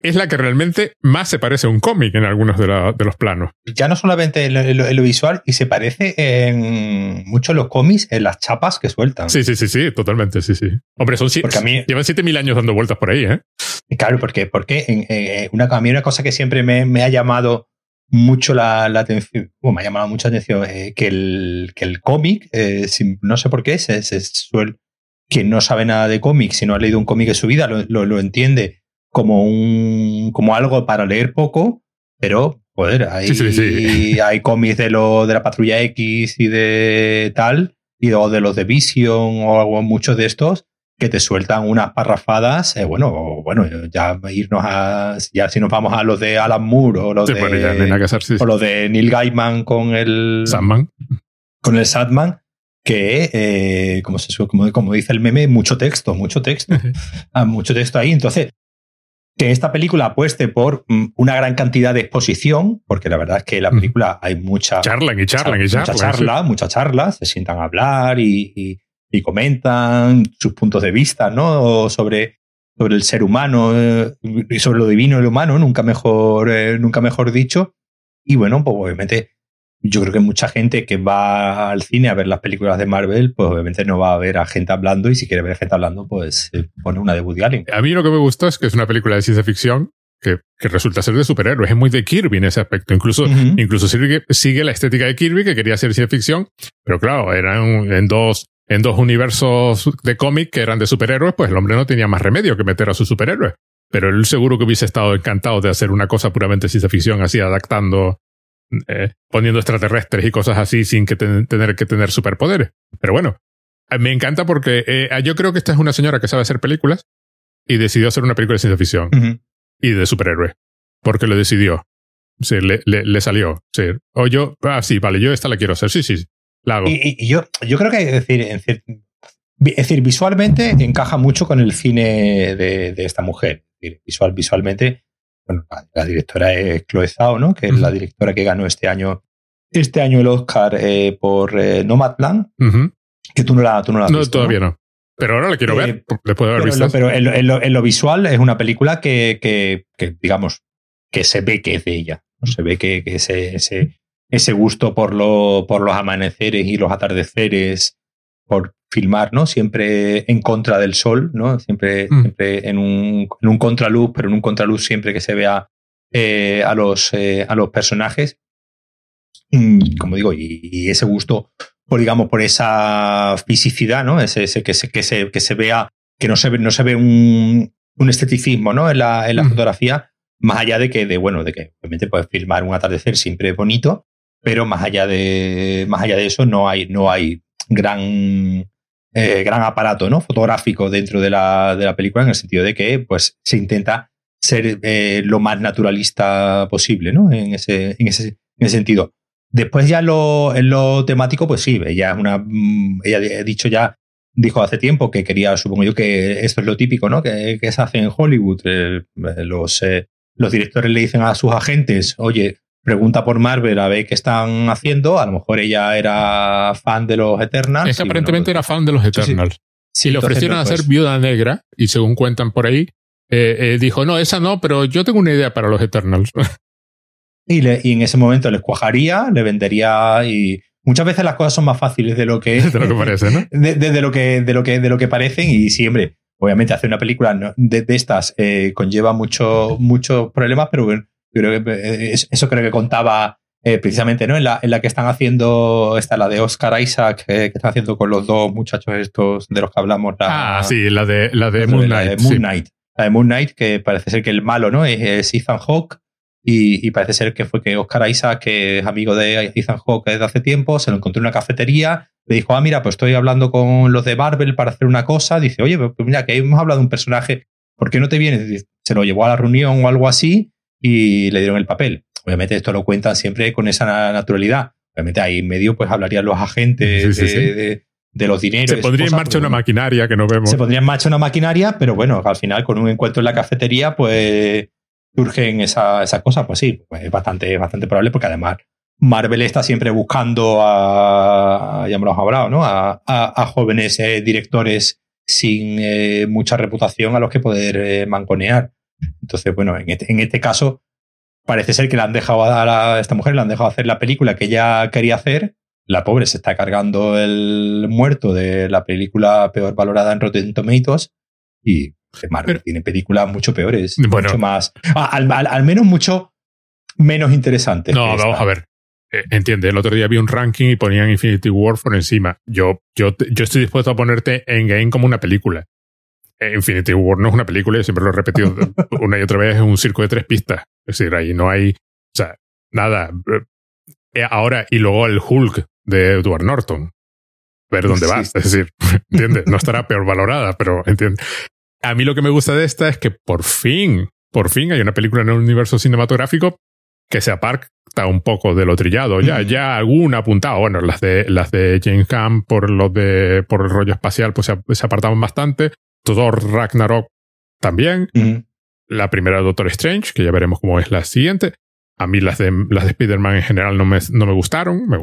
es la que realmente más se parece a un cómic en algunos de, de, los planos. Ya no solamente en lo, visual, y se parece en mucho los cómics, en las chapas que sueltan. Sí, sí, sí, sí, totalmente, sí, sí. Hombre, son porque a mí, llevan 7000 años dando vueltas por ahí, ¿eh? Claro, porque, porque en, una, a mí una cosa que siempre me, me ha llamado mucho la, atención, me ha llamado mucha atención eh, que el, que el cómic, eh, no sé por qué, se, se suele, quien no sabe nada de cómics, si no ha leído un cómic en su vida, lo, lo entiende como un como algo para leer poco, pero joder, hay, hay cómics de lo de la patrulla X y de tal, y o de los de Vision o algo, muchos de estos que te sueltan unas parrafadas, eh, bueno, bueno, ya irnos a, ya si nos vamos a los de Alan Moore o los, de, o los de Neil Gaiman con el Sandman, con el Sadman, que, eh, como, se, como, como dice el meme, mucho texto, mucho texto, ah, mucho texto ahí. Entonces, que esta película apueste por mm, una gran cantidad de exposición, porque la verdad es que en la película hay mucha... Charla y charla y charla. Mucha charla, mucha charla, se sientan a hablar y, comentan sus puntos de vista, ¿no? Sobre, sobre el ser humano eh, y sobre lo divino y lo humano, nunca mejor, eh, nunca mejor dicho. Y bueno, pues obviamente yo creo que mucha gente que va al cine a ver las películas de Marvel, pues obviamente no va a ver a gente hablando y si quiere ver gente hablando, pues pone una de Woody Allen. A mí lo que me gustó es que es una película de ciencia ficción que, resulta ser de superhéroes. Es muy de Kirby en ese aspecto. Incluso, incluso sigue, sigue, la estética de Kirby, que quería ser ciencia ficción, pero claro, eran en dos, en dos universos de cómic que eran de superhéroes, pues el hombre no tenía más remedio que meter a su superhéroe. Pero él seguro que hubiese estado encantado de hacer una cosa puramente ciencia ficción, así adaptando eh, poniendo extraterrestres y cosas así sin que tener que tener superpoderes. Pero bueno, eh, me encanta porque eh, yo creo que esta es una señora que sabe hacer películas y decidió hacer una película de ciencia ficción y de superhéroe. Porque lo decidió. Sí, le, le, salió. Sí. O yo, ah, sí, vale, yo esta la quiero hacer. Sí, sí, hago. Y, yo, yo creo que decir, es decir, visualmente encaja mucho con el cine de, de esta mujer. Visual, visualmente bueno, la, directora es Chloe Zhao, ¿no? Que es la directora que ganó este año, este año el Oscar eh, por eh, Nomadland, que tú no la, tú no la has no, todavía no. Pero ahora la quiero ver, eh, después de haber visto. Pero en lo, visual es una película que, que, digamos, que se ve que es de ella. Se ve que, ese, ese, ese, gusto por, lo, por los amaneceres y los atardeceres, por filmar, ¿no? Siempre en contra del sol, ¿no? Siempre, mm. siempre en, un, en, un, contraluz, pero en un contraluz siempre que se vea eh, a, los, eh, a los personajes. Mm, como digo, y, ese gusto, por digamos, por esa fisicidad, ¿no? Ese, ese que, se, que, se, que se vea, que no se ve, no se ve un, un esteticismo, ¿no? En la, en la mm. fotografía, más allá de que, de, bueno, de que obviamente puedes filmar un atardecer siempre bonito, pero más allá de, más allá de eso no hay, no hay gran eh, gran aparato ¿no? fotográfico dentro de la, de la, película, en el sentido de que pues, se intenta ser eh, lo más naturalista posible ¿no? en, ese, en, ese, en ese sentido. Después ya lo, en lo temático, pues sí, ella es una. Mm, ella ha dicho ya, dijo hace tiempo que quería, supongo yo, que esto es lo típico, ¿no? Que, que se hace en Hollywood. Eh, los, los directores le dicen a sus agentes, oye, pregunta por Marvel a ver qué están haciendo. A lo mejor ella era fan de los Eternals. Es que aparentemente era fan de los Eternals. Si le ofrecieron hacer pues Viuda Negra, y según cuentan por ahí, eh, eh, dijo, no, esa no, pero yo tengo una idea para los Eternals. y, y en ese momento les cuajaría, le vendería y muchas veces las cosas son más fáciles de lo que, de lo que parece, ¿no? De, lo que, de, lo que, de lo que parecen y siempre, obviamente, hacer una película de, estas eh, conlleva muchos muchos problemas, pero bueno, yo creo que eh, eso creo que contaba eh, precisamente ¿no? en, la, en la que están haciendo, esta la de Oscar Isaac, que están haciendo con los dos muchachos estos de los que hablamos. ah, sí, la de, la de Moon Knight. La de Moon Knight. La de Moon Knight, que parece ser que el malo ¿no? es, Ethan Hawke. Y, parece ser que fue que Oscar Isaac, que es amigo de Ethan Hawke desde hace tiempo, se lo encontró en una cafetería, le dijo, ah, mira, pues estoy hablando con los de Marvel para hacer una cosa. Dice, oye, pues mira, que hemos hablado de un personaje, ¿por qué no te vienes? Se lo llevó a la reunión o algo así y le dieron el papel. Obviamente esto lo cuentan siempre con esa naturalidad. Obviamente ahí en medio pues hablarían los agentes de, los dineros. Se pondría en marcha una maquinaria que no vemos. Se pondría en marcha una maquinaria, pero bueno, al final con un encuentro en la cafetería pues surgen esas esa cosas. Pues sí, pues es bastante, bastante probable porque además Marvel está siempre buscando a, ya me lo hablado, ¿no? A, jóvenes eh, directores sin eh, mucha reputación a los que poder eh, manconear. Entonces, bueno, en este, en este caso, parece ser que le han dejado a, esta mujer, le han dejado hacer la película que ella quería hacer. La pobre se está cargando el muerto de la película peor valorada en Rotten Tomatoes y Marvel tiene películas mucho peores, mucho más, al, menos mucho menos interesantes. No, vamos a ver. Eh, entiende, el otro día vi un ranking y ponían Infinity War por encima. Yo, yo, yo estoy dispuesto a ponerte en game como una película. Infinity War no es una película, yo siempre lo he repetido una y otra vez, es un circo de tres pistas. Es decir, ahí no hay, o sea, nada. Eh, ahora, y luego el Hulk de Edward Norton. Ver dónde vas. Es decir, ¿entiendes? No estará peor valorada, pero entiende. A mí lo que me gusta de esta es que por fin, por fin hay una película en el universo cinematográfico que se aparta un poco de lo trillado. Ya, ya alguna apuntado. Bueno, las de, las de James Gunn por lo de, por el rollo espacial, pues se, se apartaban bastante. Thor Ragnarok también. La primera Doctor Strange, que ya veremos cómo es la siguiente. A mí las de, las de Spider-Man en general no me, no me gustaron. Me,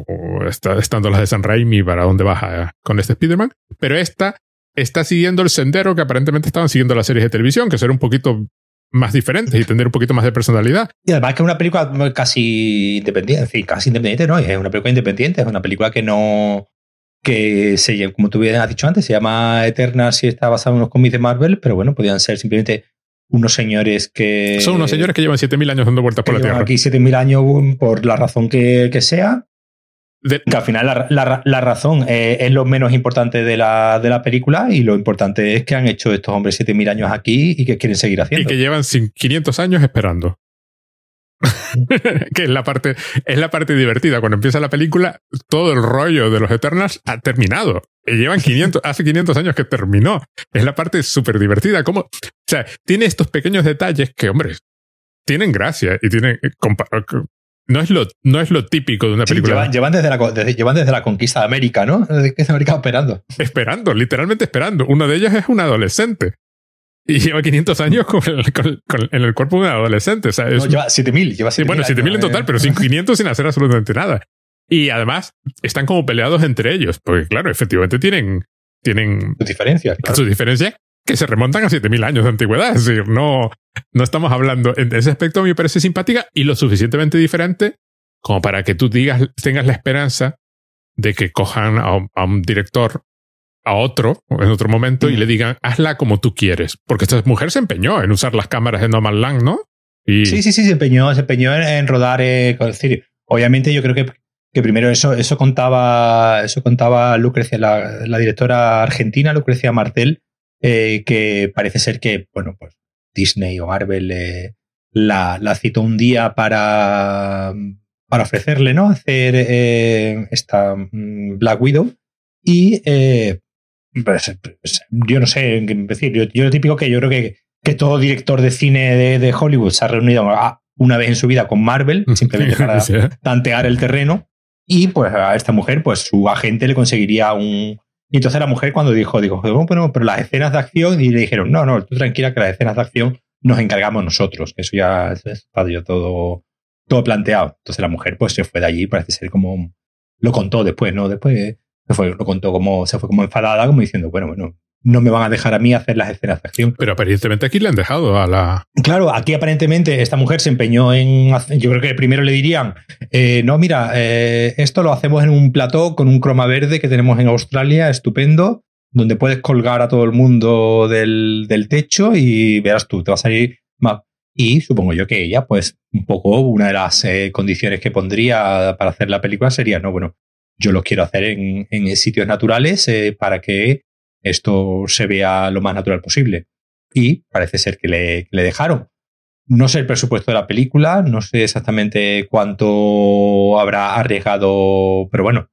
estando las de San Raimi, ¿para dónde vas con este Spider-Man? Pero esta está siguiendo el sendero que aparentemente estaban siguiendo las series de televisión, que ser un poquito más diferentes y tener un poquito más de personalidad. Y además que es una película casi independiente, casi independiente, ¿no? Es una película independiente, es una película que no, que se, como tú bien has dicho antes, se llama Eternals y está basado en unos cómics de Marvel, pero bueno, podrían ser simplemente unos señores que... Son unos señores que llevan 7.000 años dando vueltas por la Tierra. Aquí 7.000 años por la razón que, sea. Que al final la, razón eh, es lo menos importante de la, de la, película y lo importante es que han hecho estos hombres 7.000 años aquí y que quieren seguir haciendo. Y que llevan 500 años esperando. que es la parte, es la parte divertida. Cuando empieza la película, todo el rollo de los Eternals ha terminado. Y llevan 500, hace 500 años que terminó. Es la parte súper divertida. Como, o sea, tiene estos pequeños detalles que, hombre, tienen gracia y tienen, eh, no es lo, no es lo típico de una película. llevan, desde la, llevan desde la conquista de América, ¿no? Desde América esperando. Esperando, literalmente esperando. Uno de ellos es un adolescente. Y lleva 500 años con en el cuerpo de un adolescente. O sea, no, lleva 7000. Lleva bueno, 7000 en total, pero 500 sin hacer absolutamente nada. Y además están como peleados entre ellos, porque claro, efectivamente tienen, tienen sus diferencias. Sus diferencias que se remontan a 7000 años de antigüedad. Es decir, no, no estamos hablando. En ese aspecto me parece simpática y lo suficientemente diferente como para que tú digas, tengas la esperanza de que cojan a un director a otro en otro momento y le digan, hazla como tú quieres. Porque esta mujer se empeñó en usar las cámaras de No Man's Land, ¿no? Y... Sí, sí, sí, se empeñó, se empeñó en, rodar eh, con decir, Obviamente yo creo que, que, primero eso, eso contaba, eso contaba Lucrecia, la, la directora argentina, Lucrecia Martel, eh, que parece ser que, bueno, pues Disney o Marvel eh, la, la, citó un día para, para ofrecerle, ¿no? Hacer esta mm, Black Widow. Y pues, pues, yo no sé qué decir. Yo, lo típico que yo creo que, que todo director de cine de, Hollywood se ha reunido una vez en su vida con Marvel, simplemente para tantear el terreno. Y pues a esta mujer, pues su agente le conseguiría un. Y entonces la mujer cuando dijo, dijo, bueno, pero las escenas de acción, y le dijeron, no, no, tú tranquila que las escenas de acción nos encargamos nosotros, que eso ya está yo todo, todo planteado. Entonces la mujer pues se fue de allí, parece ser como lo contó después, ¿no? Después fue, lo contó como, se fue como enfadada, como diciendo, bueno, bueno, no me van a dejar a mí hacer las escenas de acción. Pero aparentemente aquí le han dejado a la. Claro, aquí aparentemente esta mujer se empeñó en. Yo creo que primero le dirían: eh, No, mira, eh, esto lo hacemos en un plató con un croma verde que tenemos en Australia, estupendo, donde puedes colgar a todo el mundo del, del techo y verás tú, te va a salir más. Y supongo yo que ella, pues, un poco una de las eh, condiciones que pondría para hacer la película sería: No, bueno, yo lo quiero hacer en, en sitios naturales para que esto se vea lo más natural posible. Y parece ser que le, dejaron. No sé el presupuesto de la película, no sé exactamente cuánto habrá arriesgado, pero bueno,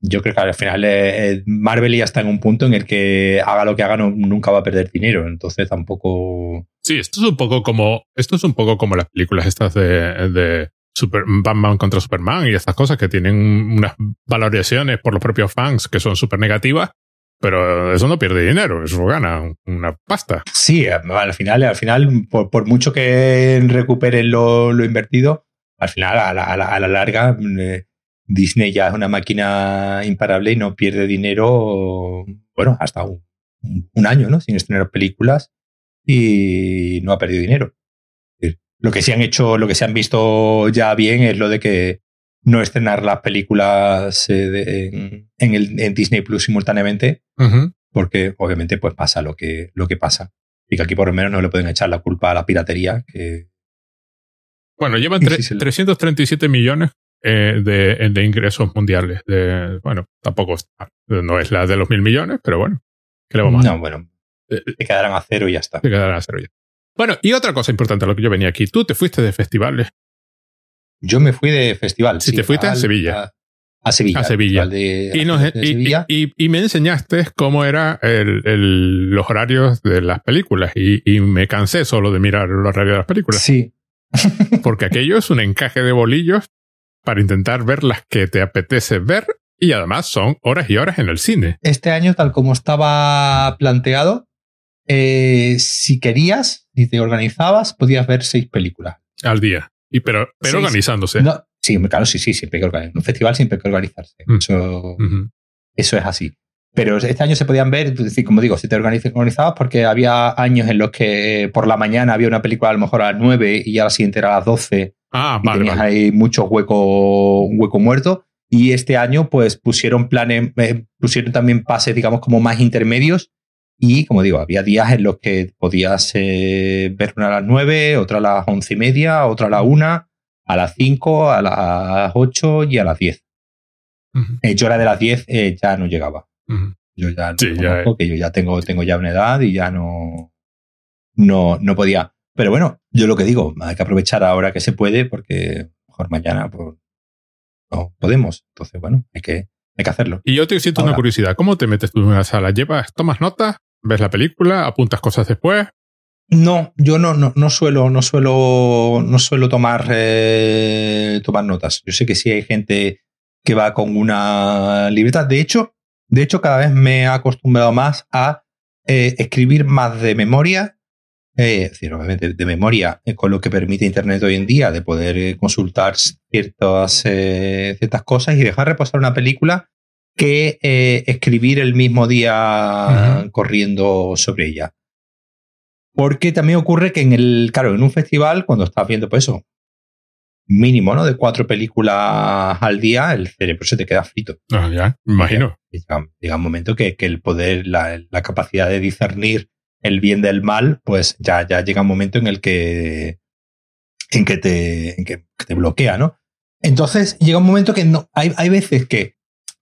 yo creo que al final eh, eh, Marvel ya está en un punto en el que haga lo que haga nunca va a perder dinero, entonces tampoco. Sí, esto es un poco como esto es un poco como las películas estas de Super, Batman contra Superman y estas cosas que tienen unas valoraciones por los propios fans que son súper negativas pero eso no pierde dinero, eso gana una pasta. Sí, al final, al final por, mucho que recuperen lo, invertido, al final, a la, larga, eh, Disney ya es una máquina imparable y no pierde dinero, bueno, hasta un, año, ¿no? Sin estrenar películas y no ha perdido dinero. Lo que se han hecho, lo que se han visto ya bien es lo de que no estrenar las películas eh, en, el, Disney Plus simultáneamente, porque obviamente pues pasa lo que, lo que pasa. Y que aquí por lo menos no le pueden echar la culpa a la piratería. Que... Bueno, llevan 337 millones eh, de, ingresos mundiales. De, bueno, tampoco no es la de los mil millones, pero bueno, creo más. No, bueno, se eh, quedarán a cero y ya está. Se quedarán a cero ya. Bueno, y otra cosa importante a lo que yo venía aquí, tú te fuiste de festivales yo me fui de festival. Sí, te fuiste a Sevilla. A, Sevilla. A Sevilla. y, me enseñaste cómo eran los horarios de las películas. Y, me cansé solo de mirar los horarios de las películas. Sí. Porque aquello es un encaje de bolillos para intentar ver las que te apetece ver. Y además son horas y horas en el cine. Este año, tal como estaba planteado, eh, si querías, y te organizabas, podías ver seis películas. Al día. Y pero, pero organizándose. sí, claro, sí, sí, siempre hay que organizar. En un festival siempre hay que organizarse. Mm. Eso, eso es así. Pero este año se podían ver, como digo, si te organizabas porque había años en los que por la mañana había una película a lo mejor a las 9 y a la siguiente era a las 12. Ah, y tenías ahí mucho hueco, hueco muerto. Y este año, pues pusieron planes, eh, pusieron también pases, digamos, como más intermedios y como digo, había días en los que podías eh, ver una a las 9, otra a las once y media, otra a la 1, a las 5, a las 8 y a las 10. Eh, yo era de las 10 eh, ya no llegaba. Yo ya, sí, ya yo ya tengo, tengo ya una edad y ya no, no, no podía. Pero bueno, yo lo que digo, hay que aprovechar ahora que se puede porque mejor mañana pues, no podemos. Entonces, bueno, hay que, hay que hacerlo. Y yo te siento una curiosidad. ¿Cómo te metes tú en una sala? ¿Llevas, tomas notas? ¿Ves la película? ¿Apuntas cosas después? No, yo no, no, no suelo, no suelo, no suelo tomar, eh, tomar notas. Yo sé que sí hay gente que va con una libreta. De hecho, de hecho, cada vez me he acostumbrado más a eh, escribir más de memoria. Eh, es decir, obviamente de memoria, con lo que permite Internet hoy en día, de poder consultar ciertas, ciertas cosas y dejar reposar una película que eh, escribir el mismo día corriendo sobre ella. Porque también ocurre que en el, claro, en un festival, cuando estás viendo, pues eso, mínimo, ¿no? De cuatro películas al día, el cerebro se te queda frito. Ah, ya, imagino. Llega, un momento que, el poder, la, capacidad de discernir el bien del mal, pues ya, ya llega un momento en el que, en que te, en que te bloquea, ¿no? Entonces llega un momento que no, hay, hay veces que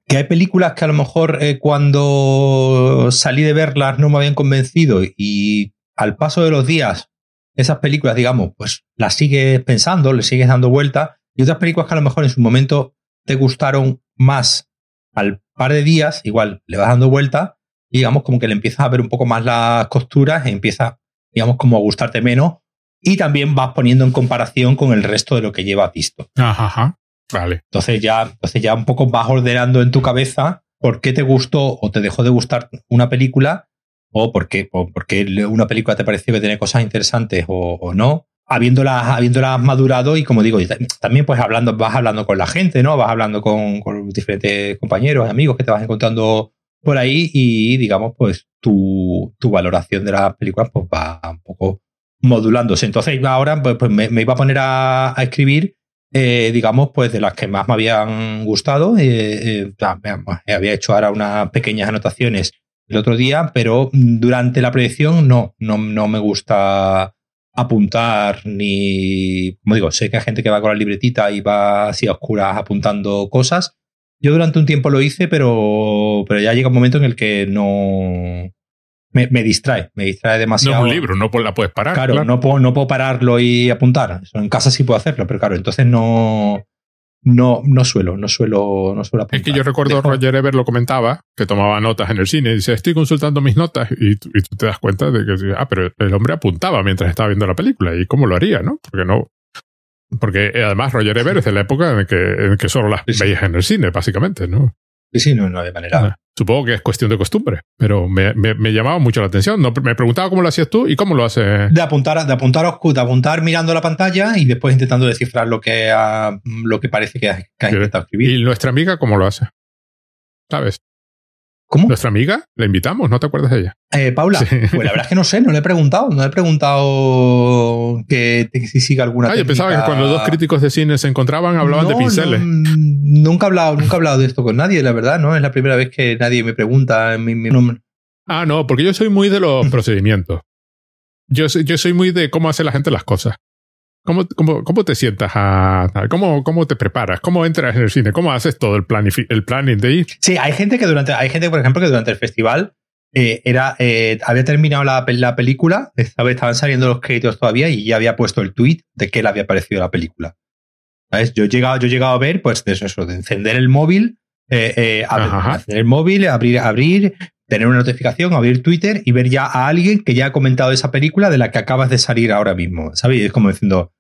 que hay películas que a lo mejor eh, cuando salí de verlas no me habían convencido y al paso de los días esas películas, digamos, pues las sigues pensando, le sigues dando vuelta y otras películas que a lo mejor en su momento te gustaron más al par de días, igual le vas dando vuelta y digamos como que le empiezas a ver un poco más las costuras y empieza, digamos, como a gustarte menos y también vas poniendo en comparación con el resto de lo que llevas visto. Ajá. Vale. Entonces ya, entonces ya un poco vas ordenando en tu cabeza por qué te gustó o te dejó de gustar una película o por qué, una película te pareció que tiene cosas interesantes o, no, habiéndolas, habiéndolas madurado y como digo, también pues hablando, vas hablando con la gente, ¿no? Vas hablando con, con diferentes compañeros, amigos que te vas encontrando por ahí y, digamos, pues tu, tu valoración de las películas pues va un poco modulándose. Entonces ahora pues, pues me, iba a poner a, escribir, eh, digamos, pues de las que más me habían gustado. Eh, eh, había hecho ahora unas pequeñas anotaciones el otro día, pero durante la proyección no, no, no me gusta apuntar ni, como digo, sé que hay gente que va con la libretita y va así a oscuras apuntando cosas. Yo durante un tiempo lo hice, pero, pero ya llega un momento en el que no, me, distrae, me distrae demasiado. No es un libro, no la puedes parar. Claro, No, puedo, no puedo pararlo y apuntar. En casa sí puedo hacerlo, pero claro, entonces no, no, no suelo, no suelo, no suelo apuntar. Es que yo recuerdo Roger Ever lo comentaba, que tomaba notas en el cine, y dice, estoy consultando mis notas, y, tú te das cuenta de que, ah, pero el hombre apuntaba mientras estaba viendo la película, y cómo lo haría, ¿no? Porque no, porque además Roger Ebert es de la época en que, en que solo las veías en el cine, básicamente, ¿no? Sí, sí, no, no hay manera. Supongo que es cuestión de costumbre, pero me, me, llamaba mucho la atención. No, me preguntaba cómo lo hacías tú y cómo lo haces. De apuntar, de apuntar de apuntar mirando la pantalla y después intentando descifrar lo que, lo que parece que has, intentado escribir. ¿Y nuestra amiga cómo lo hace? ¿Sabes? ¿Cómo? Nuestra amiga, la invitamos, ¿no te acuerdas de ella? Eh, Paula, pues la verdad es que no sé, no le he preguntado, no le he preguntado que, si siga alguna. Ah, yo pensaba que cuando dos críticos de cine se encontraban hablaban de pinceles. nunca he hablado, nunca he hablado de esto con nadie, la verdad, ¿no? Es la primera vez que nadie me pregunta mi, mi nombre. Ah, no, porque yo soy muy de los procedimientos. Yo yo soy muy de cómo hace la gente las cosas. ¿Cómo, cómo, cómo te sientas a, cómo, cómo te preparas? ¿Cómo entras en el cine? ¿Cómo haces todo el, el planning de ir? Sí, hay gente que durante, hay gente, por ejemplo, que durante el festival eh, era, eh, había terminado la, la película, estaban saliendo los créditos todavía y ya había puesto el tweet de qué le había parecido la película. ¿Sabes? Yo he llegado, yo he llegado a ver, pues, de eso, de encender el móvil, eh, encender el móvil, abrir, abrir, tener una notificación, abrir Twitter y ver ya a alguien que ya ha comentado esa película de la que acabas de salir ahora mismo. ¿Sabes? es como diciendo,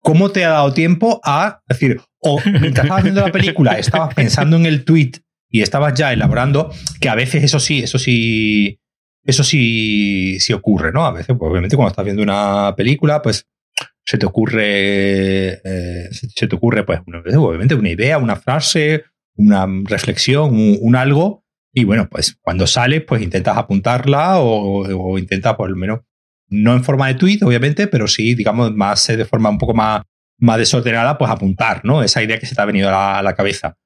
¿cómo te ha dado tiempo a decir, o mientras estabas haciendo la película, estabas pensando en el tweet y estabas ya elaborando, que a veces eso sí, eso sí, eso sí, sí ocurre, ¿no? A veces, pues, obviamente, cuando estás viendo una película, pues se te ocurre, eh, se te ocurre, pues, obviamente, una idea, una frase, una reflexión, un algo y bueno, pues cuando sales, pues intentas apuntarla o, intentas por lo menos, no en forma de tweet, obviamente, pero sí, digamos, más de forma un poco más, más desordenada, pues apuntar, ¿no? Esa idea que se te ha venido a la, cabeza.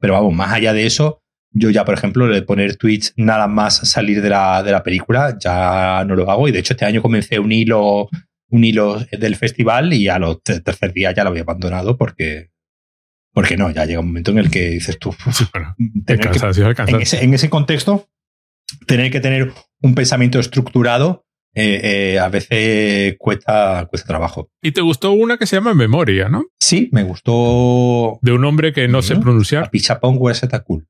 Pero vamos, más allá de eso, yo ya, por ejemplo, de poner tweets nada más salir de la, de la película, ya no lo hago. Y de hecho, este año comencé un hilo, un hilo del festival y a los tercer día ya lo había abandonado porque porque no, ya llega un momento en el que dices tú, en, ese, contexto, tener que tener un pensamiento estructurado eh, eh, a veces cuesta, cuesta trabajo. Y te gustó una que se llama Memoria, ¿no? Sí, me gustó. De un hombre que no sé pronunciar. Pichapón Cool.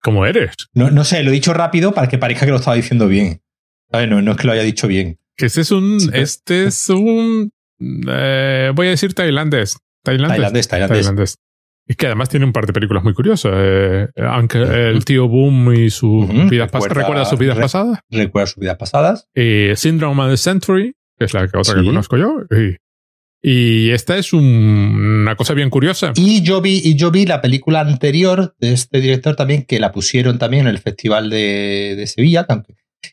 ¿Cómo eres? No, no sé, lo he dicho rápido para que parezca que lo estaba diciendo bien. No, no es que lo haya dicho bien. Este es un. este es un. Eh, voy a decir tailandés. Tailandés, tailandés. Es que además tiene un par de películas muy curiosas. Eh, aunque el tío Boom y sus vidas pasadas. ¿Recuerda sus vidas pasadas? Recuerda sus vidas pasadas. Eh, Syndrome of the Century, que es la otra que conozco yo. Y, esta es una cosa bien curiosa. Y yo vi, y yo vi la película anterior de este director también, que la pusieron también en el Festival de, Sevilla,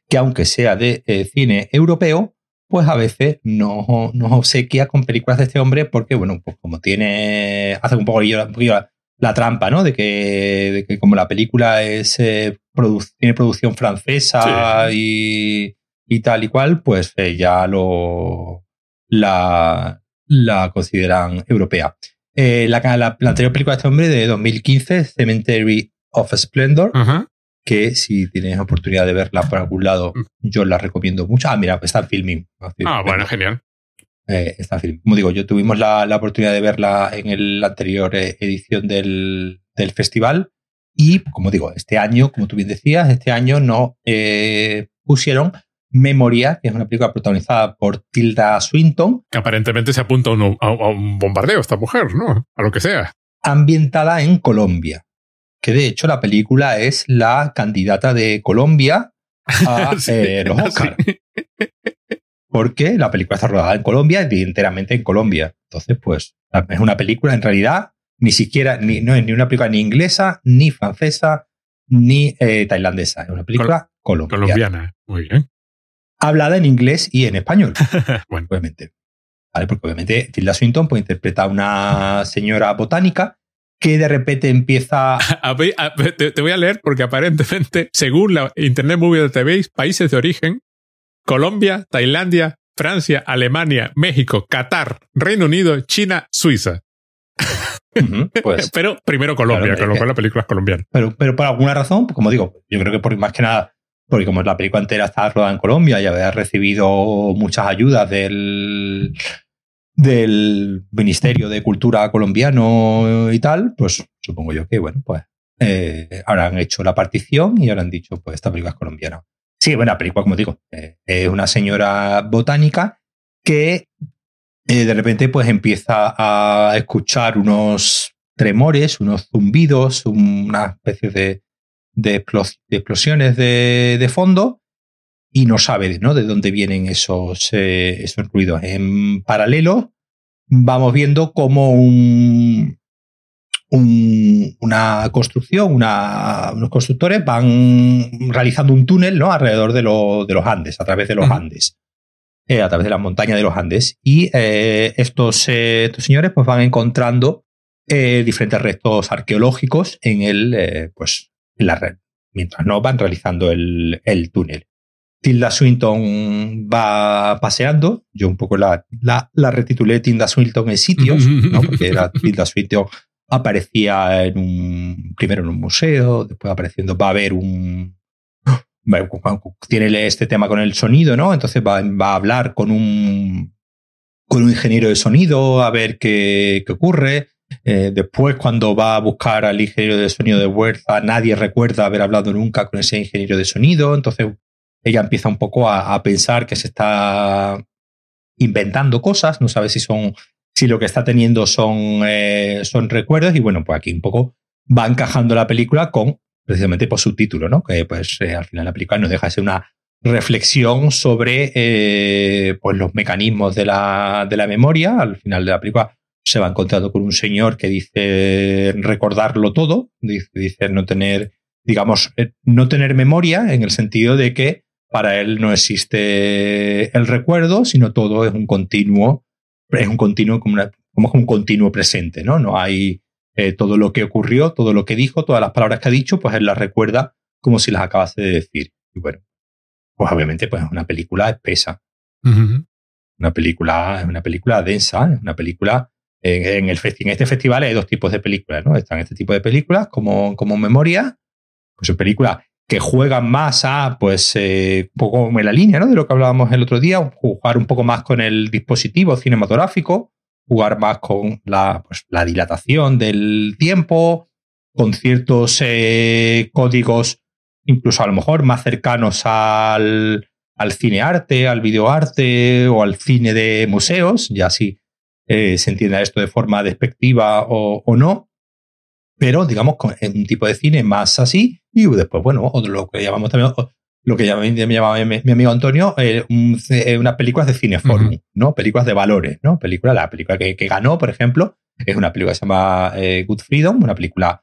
que aunque, sea de eh, cine europeo, pues a veces nos, obsequia con películas de este hombre porque, bueno, pues como tiene, hace un poco, la, trampa, ¿no? De que, como la película es eh, tiene producción francesa y, tal y cual, pues eh, ya lo la, la consideran europea. Eh, la, anterior película de este hombre de 2015, Cemetery of Splendor, que si tienes oportunidad de verla por algún lado, mm. yo la recomiendo mucho. Ah, mira, está en filming. Ah, bueno, genial. Eh, está en filming. Como digo, yo tuvimos la, oportunidad de verla en la anterior eh, edición del, festival. Y, como digo, este año, como tú bien decías, este año no eh, pusieron Memoria, que es una película protagonizada por Tilda Swinton. Que aparentemente se apunta a un, a un bombardeo esta mujer, ¿no? A lo que sea. Ambientada en Colombia que de hecho la película es la candidata de Colombia a eh, los Oscars. Porque la película está rodada en Colombia y enteramente en Colombia. Entonces, pues, es una película, en realidad, ni siquiera, ni, no es ni una película ni inglesa, ni francesa, ni eh, tailandesa, es una película colombiana. Colombiana, muy bien. Hablada en inglés y en español, Bueno, obviamente. ¿Vale? Porque obviamente Tilda Swinton pues, interpreta a una señora botánica que de repente empieza a te, te voy a leer porque aparentemente, según la Internet Movie Database, países de origen, Colombia, Tailandia, Francia, Alemania, México, Qatar, Reino Unido, China, Suiza. Pues, Pero primero Colombia, Claro, con lo es cual que- la película es colombiana. pero, pero por alguna razón, como digo, yo creo que por más que nada, porque como la película entera está rodada en Colombia y había recibido muchas ayudas del, del Ministerio de Cultura colombiano y tal, pues supongo yo que, bueno, pues eh, ahora han hecho la partición y ahora han dicho, pues esta película es colombiana. Sí, bueno, la película, como digo, eh, es una señora botánica que eh, de repente pues empieza a escuchar unos tremores, unos zumbidos, una especie de, de, de explosiones de, de fondo y no sabe ¿no? de dónde vienen esos, eh, esos ruidos. En paralelo vamos viendo como un, un- una construcción, una- unos constructores van realizando un túnel ¿no? alrededor de, lo- de los Andes, a través de los. Andes. eh, a través de la montaña de los Andes. Y eh, estos, eh, estos señores pues, van encontrando diferentes restos arqueológicos en el, pues, en la red, mientras no van realizando el, el túnel. Tilda Swinton va paseando, yo un poco la, la, la retitulé Tilda Swinton en sitios, ¿no? porque era Tilda Swinton aparecía en un, primero en un museo, después apareciendo, va a haber un, tiene este tema con el sonido, ¿no? Entonces va, va a hablar con un, con un ingeniero de sonido a ver qué, qué ocurre. Eh, después, cuando va a buscar al ingeniero de sonido de Huerta, nadie recuerda haber hablado nunca con ese ingeniero de sonido. Entonces, ella empieza un poco a, pensar que se está inventando cosas, no sabe si son, si lo que está teniendo son, eh, son recuerdos. Y bueno, pues aquí un poco va encajando la película con precisamente por su título, ¿no? Que pues eh, al final la película no deja de ser una reflexión sobre eh, pues los mecanismos de la, de la memoria. Al final de la película se va encontrando con un señor que dice recordarlo todo, dice, no tener, digamos, no tener memoria en el sentido de que para él no existe el recuerdo, sino todo es un continuo, es un continuo como, una, como un continuo presente, ¿no? No hay eh, todo lo que ocurrió, todo lo que dijo, todas las palabras que ha dicho, pues él las recuerda como si las acabase de decir. Y bueno, pues obviamente pues es una película espesa, una película, es una película densa, es una película en, en el festi- en este festival hay dos tipos de películas, ¿no? Están este tipo de películas como, como memoria, pues son películas que juegan más a, pues, eh, un poco en la línea, ¿no? De lo que hablábamos el otro día, jugar un poco más con el dispositivo cinematográfico, jugar más con la, pues, la dilatación del tiempo, con ciertos eh, códigos, incluso a lo mejor más cercanos al, al cinearte, al videoarte o al cine de museos, ya si eh, se entienda esto de forma despectiva o, o no, pero digamos con un tipo de cine más así y después, bueno, otro, lo que llamamos también, lo que llama- me llamaba mi, mi amigo Antonio, eh, un eh, unas películas de cineforum, Ujú. ¿no? Películas de valores, ¿no? Película, la película que, que ganó, por ejemplo, es una película que se llama eh, Good Freedom, una película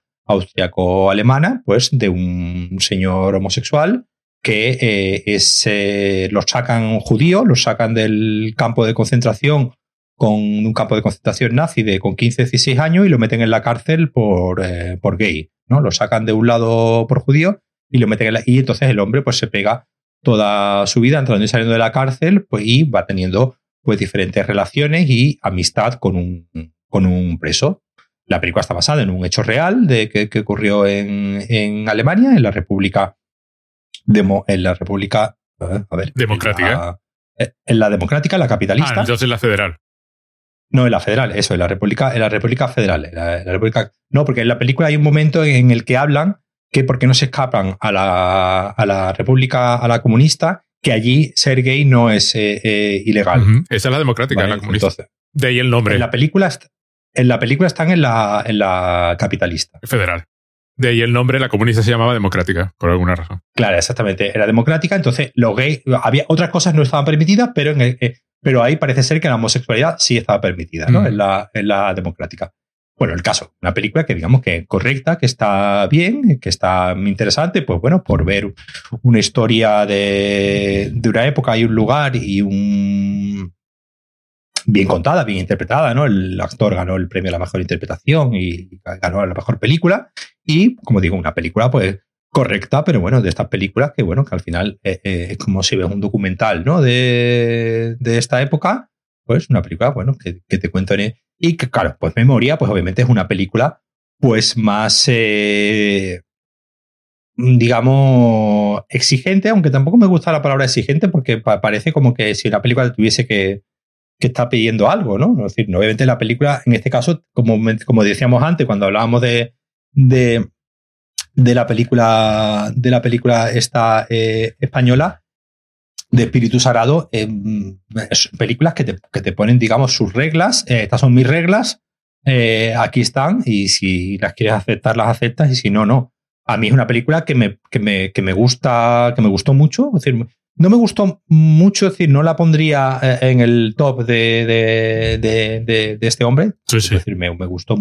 austriaco-alemana, pues de un señor homosexual que eh, es, eh, lo sacan judío, lo sacan del campo de concentración con un campo de concentración nazi de con 15, 16 años y lo meten en la cárcel por, eh, por gay, ¿no? Lo sacan de un lado por judío y lo meten en la, y entonces el hombre pues se pega toda su vida entrando y saliendo de la cárcel pues y va teniendo pues diferentes relaciones y amistad con un, con un preso. La película está basada en un hecho real de que, que ocurrió en, en Alemania, en la República demo, en la República eh, a ver, Democrática. En la, eh, en la democrática, la Ah, capitalista. entonces la federal. No, en la federal, eso, en la República, en la República Federal. en la, en la República, no, porque en la película hay un momento en el que hablan que por qué no se escapan a la, a la República, a la comunista, que allí ser gay no es eh, eh, ilegal. Ujú. Esa es la democrática, ¿vale? la comunista. Entonces, de ahí el nombre en la película, est- en la película están en la, en la capitalista. federal. De ahí el nombre, la comunista se llamaba democrática, por alguna razón. Claro, exactamente. Era democrática, entonces los gays, había otras cosas no estaban permitidas, pero, en el- eh, pero ahí parece ser que la homosexualidad sí estaba permitida, ¿no? Mm. En, la, en la democrática. Bueno, el caso, una película que digamos que correcta, que está bien, que está interesante, pues bueno, por ver una historia de, de una época y un lugar y un bien contada, bien interpretada, ¿no? El actor ganó el premio a la mejor interpretación y ganó la mejor película. Y, como digo, una película, pues, correcta, pero bueno, de estas películas que, bueno, que al final eh, eh, es como si ves un documental, ¿no? De, de esta época, pues una película, bueno, que, te cuento en, y que, claro, pues Memoria, pues obviamente es una película, pues más, eh, digamos, exigente, aunque tampoco me gusta la palabra exigente porque parece como que si una película tuviese que, que estar pidiendo algo, ¿no? Es decir, obviamente la película, en este caso, como, como decíamos antes, cuando hablábamos de, de, de la película, de la película esta eh, española, de Espíritu Sagrado, eh, películas que te, que te, ponen, digamos, sus reglas. Eh, estas son mis reglas, eh, aquí están, y si las quieres aceptar, las aceptas, y si no, no. A mí es una película que me, que me, que me gusta, que me gustó mucho. Es decir, no me gustó mucho, es decir, no la pondría en el top de, de, de, de este hombre. Sí, sí. Es decir, me, me, gustó,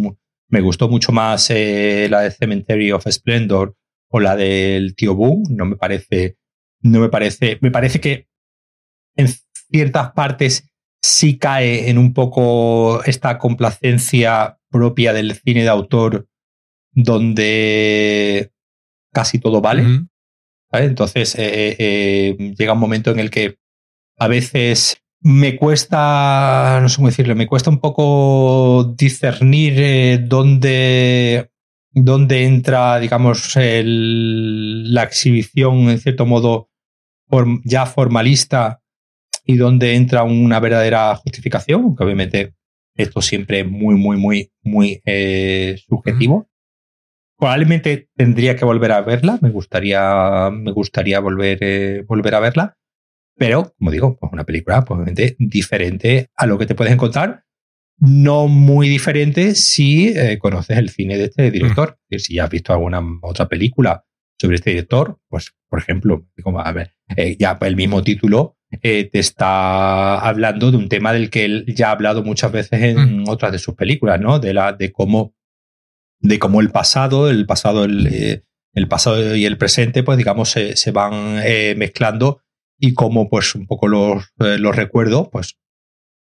me gustó mucho más eh, la de Cemetery of Splendor o la del Tío Boom. No me parece no me parece, me parece que en ciertas partes sí cae en un poco esta complacencia propia del cine de autor donde casi todo vale. Uh -huh. Entonces eh, eh, llega un momento en el que a veces me cuesta, no sé cómo decirlo, me cuesta un poco discernir eh, dónde, dónde entra, digamos, el, la exhibición, en cierto modo, ya formalista y donde entra una verdadera justificación, aunque obviamente esto siempre es muy, muy, muy, muy eh, subjetivo. Uh -huh. Probablemente tendría que volver a verla, me gustaría, me gustaría volver, eh, volver a verla, pero como digo, pues una película pues, obviamente diferente a lo que te puedes encontrar, no muy diferente si eh, conoces el cine de este director, -huh. es decir, si ya has visto alguna otra película sobre este director, pues, por ejemplo, como, a ver, eh, ya el mismo título eh, te está hablando de un tema del que él ya ha hablado muchas veces en mm. otras de sus películas, ¿no? De la, de cómo, de cómo el pasado, el pasado, el, eh, el pasado y el presente, pues digamos, se, se van eh, mezclando y cómo, pues, un poco los, eh, los recuerdos, pues,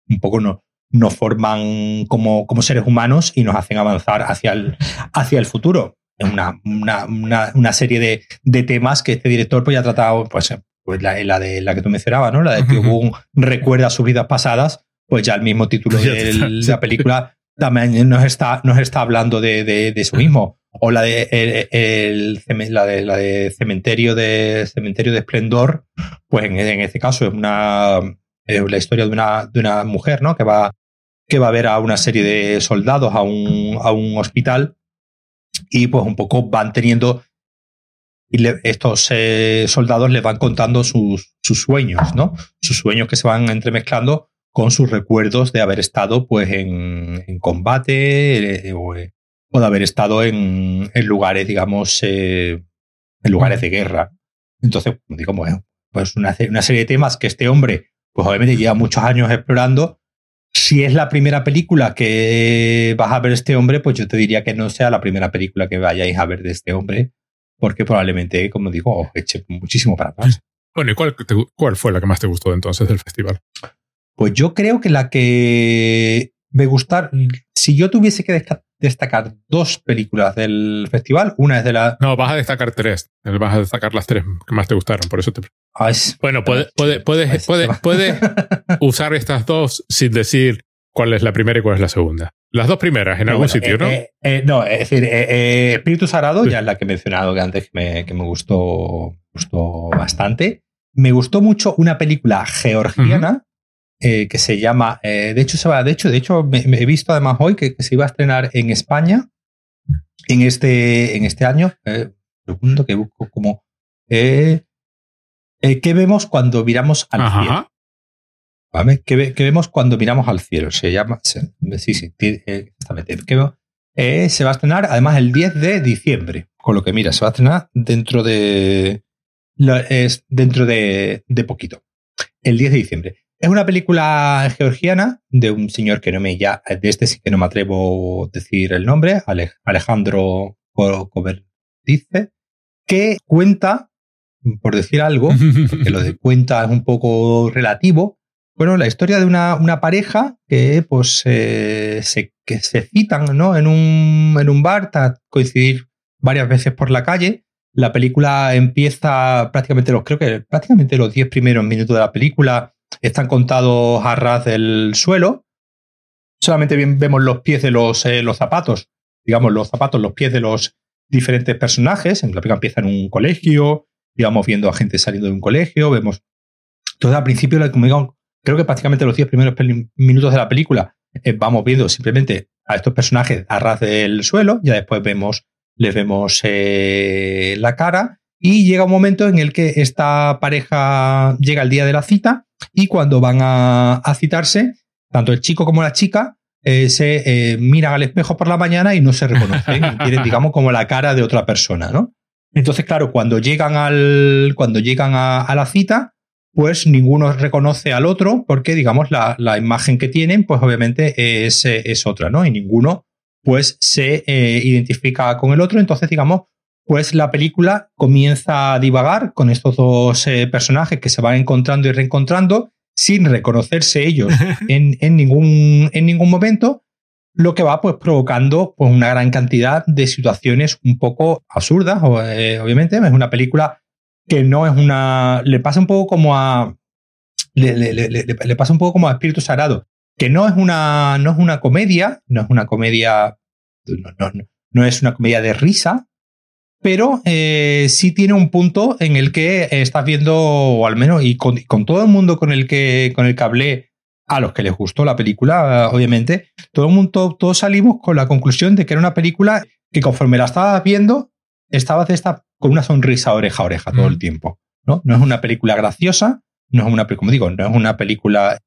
un poco no, nos forman como, como seres humanos y nos hacen avanzar hacia el, hacia el futuro. Una, una, una, una serie de, de, temas que este director pues, ya ha tratado, pues, pues la, la, de la que tú mencionabas, ¿no? La de que recuerda sus vidas pasadas, pues ya el mismo título de la película también nos está, nos está hablando de, de, de eso mismo. O la de, el, la de la de cementerio de cementerio de esplendor, pues en, en este caso es una es la historia de una, de una mujer, ¿no? Que va, que va a ver a una serie de soldados a un, a un hospital y pues un poco van teniendo y le, estos eh, soldados les van contando sus, sus, sueños, ¿no? Sus sueños que se van entremezclando con sus recuerdos de haber estado pues en, combate eh, o, eh, o, de haber estado en, lugares, digamos, eh, en lugares de guerra. Entonces, digo, bueno, pues una, serie de temas que este hombre, pues obviamente lleva muchos años explorando si es la primera película que vas a ver este hombre, pues yo te diría que no sea la primera película que vayáis a ver de este hombre, porque probablemente, como digo, os eche muchísimo para atrás. Bueno, ¿y cuál fue la que más te gustó entonces del festival? Pues yo creo que la que me gustar, si yo tuviese que destacar dos películas del festival, una es de la... No, vas a destacar tres, vas a destacar las tres que más te gustaron, por eso te... Ah, es... Bueno, puedes puede, puede, puede, puede usar estas dos sin decir cuál es la primera y cuál es la segunda. Las dos primeras en no, algún bueno, sitio, eh, ¿no? Eh, eh, no, es decir, Espíritu Sagrado, ya es la que he mencionado que antes que me, que me gustó, gustó bastante. Me gustó mucho una película georgiana uh -huh. Eh, que se llama, eh, de hecho se va, de hecho, de hecho me, me he visto además hoy que, que, se iba a estrenar en España en este, en este año. Eh, segundo que busco como ¿qué vemos cuando miramos al Ajá. cielo? ¿Vale? ¿Qué, ve, ¿Qué, vemos cuando miramos al cielo? Se llama, se, sí, sí, exactamente. ¿Qué, se va a estrenar además el 10 de diciembre, con lo que mira, se va a estrenar dentro de, es dentro de, de poquito, el 10 de diciembre. Es una película georgiana de un señor que no me ya, de este sí que no me atrevo a decir el nombre, Alejandro dice, que cuenta, por decir algo, porque lo de cuenta es un poco relativo, bueno, la historia de una, una pareja que pues se, que se citan ¿no? en, un, en un bar, a coincidir varias veces por la calle. La película empieza prácticamente los, creo que prácticamente los 10 primeros minutos de la película están contados a ras del suelo. Solamente vemos los pies de los, eh, los zapatos, digamos, los zapatos, los pies de los diferentes personajes. En la película empieza en un colegio, digamos, viendo a gente saliendo de un colegio, vemos todo al principio, como creo que prácticamente los 10 primeros minutos de la película eh, vamos viendo simplemente a estos personajes a ras del suelo, ya después vemos, les vemos eh, la cara y llega un momento en el que esta pareja llega el día de la cita y cuando van a, citarse, tanto el chico como la chica eh, se eh, miran al espejo por la mañana y no se reconocen y tienen, digamos, como la cara de otra persona, ¿no? Entonces, claro, cuando llegan, al, cuando llegan a, la cita, pues ninguno reconoce al otro porque, digamos, la, imagen que tienen, pues obviamente es, es, otra, ¿no? Y ninguno, pues, se eh, identifica con el otro. Entonces, digamos, pues la película comienza a divagar con estos dos eh, personajes que se van encontrando y reencontrando sin reconocerse ellos en, ningún, en ningún momento, lo que va pues provocando pues, una gran cantidad de situaciones un poco absurdas, eh, obviamente, es una película que no es una... le pasa un poco como a... Le, pasa un poco como a Espíritu Sagrado, que no es una, no es una comedia, no es una comedia, no es una comedia de risa, pero eh, sí tiene un punto en el que estás viendo, o al menos, y con, todo el mundo con el que con el que hablé, a los que les gustó la película, obviamente, todo el mundo, todos salimos con la conclusión de que era una película que conforme la estabas viendo, estabas de esta, con una sonrisa oreja a oreja todo el mm. tiempo. ¿no? no es una película graciosa, no es una, como digo, no es una película,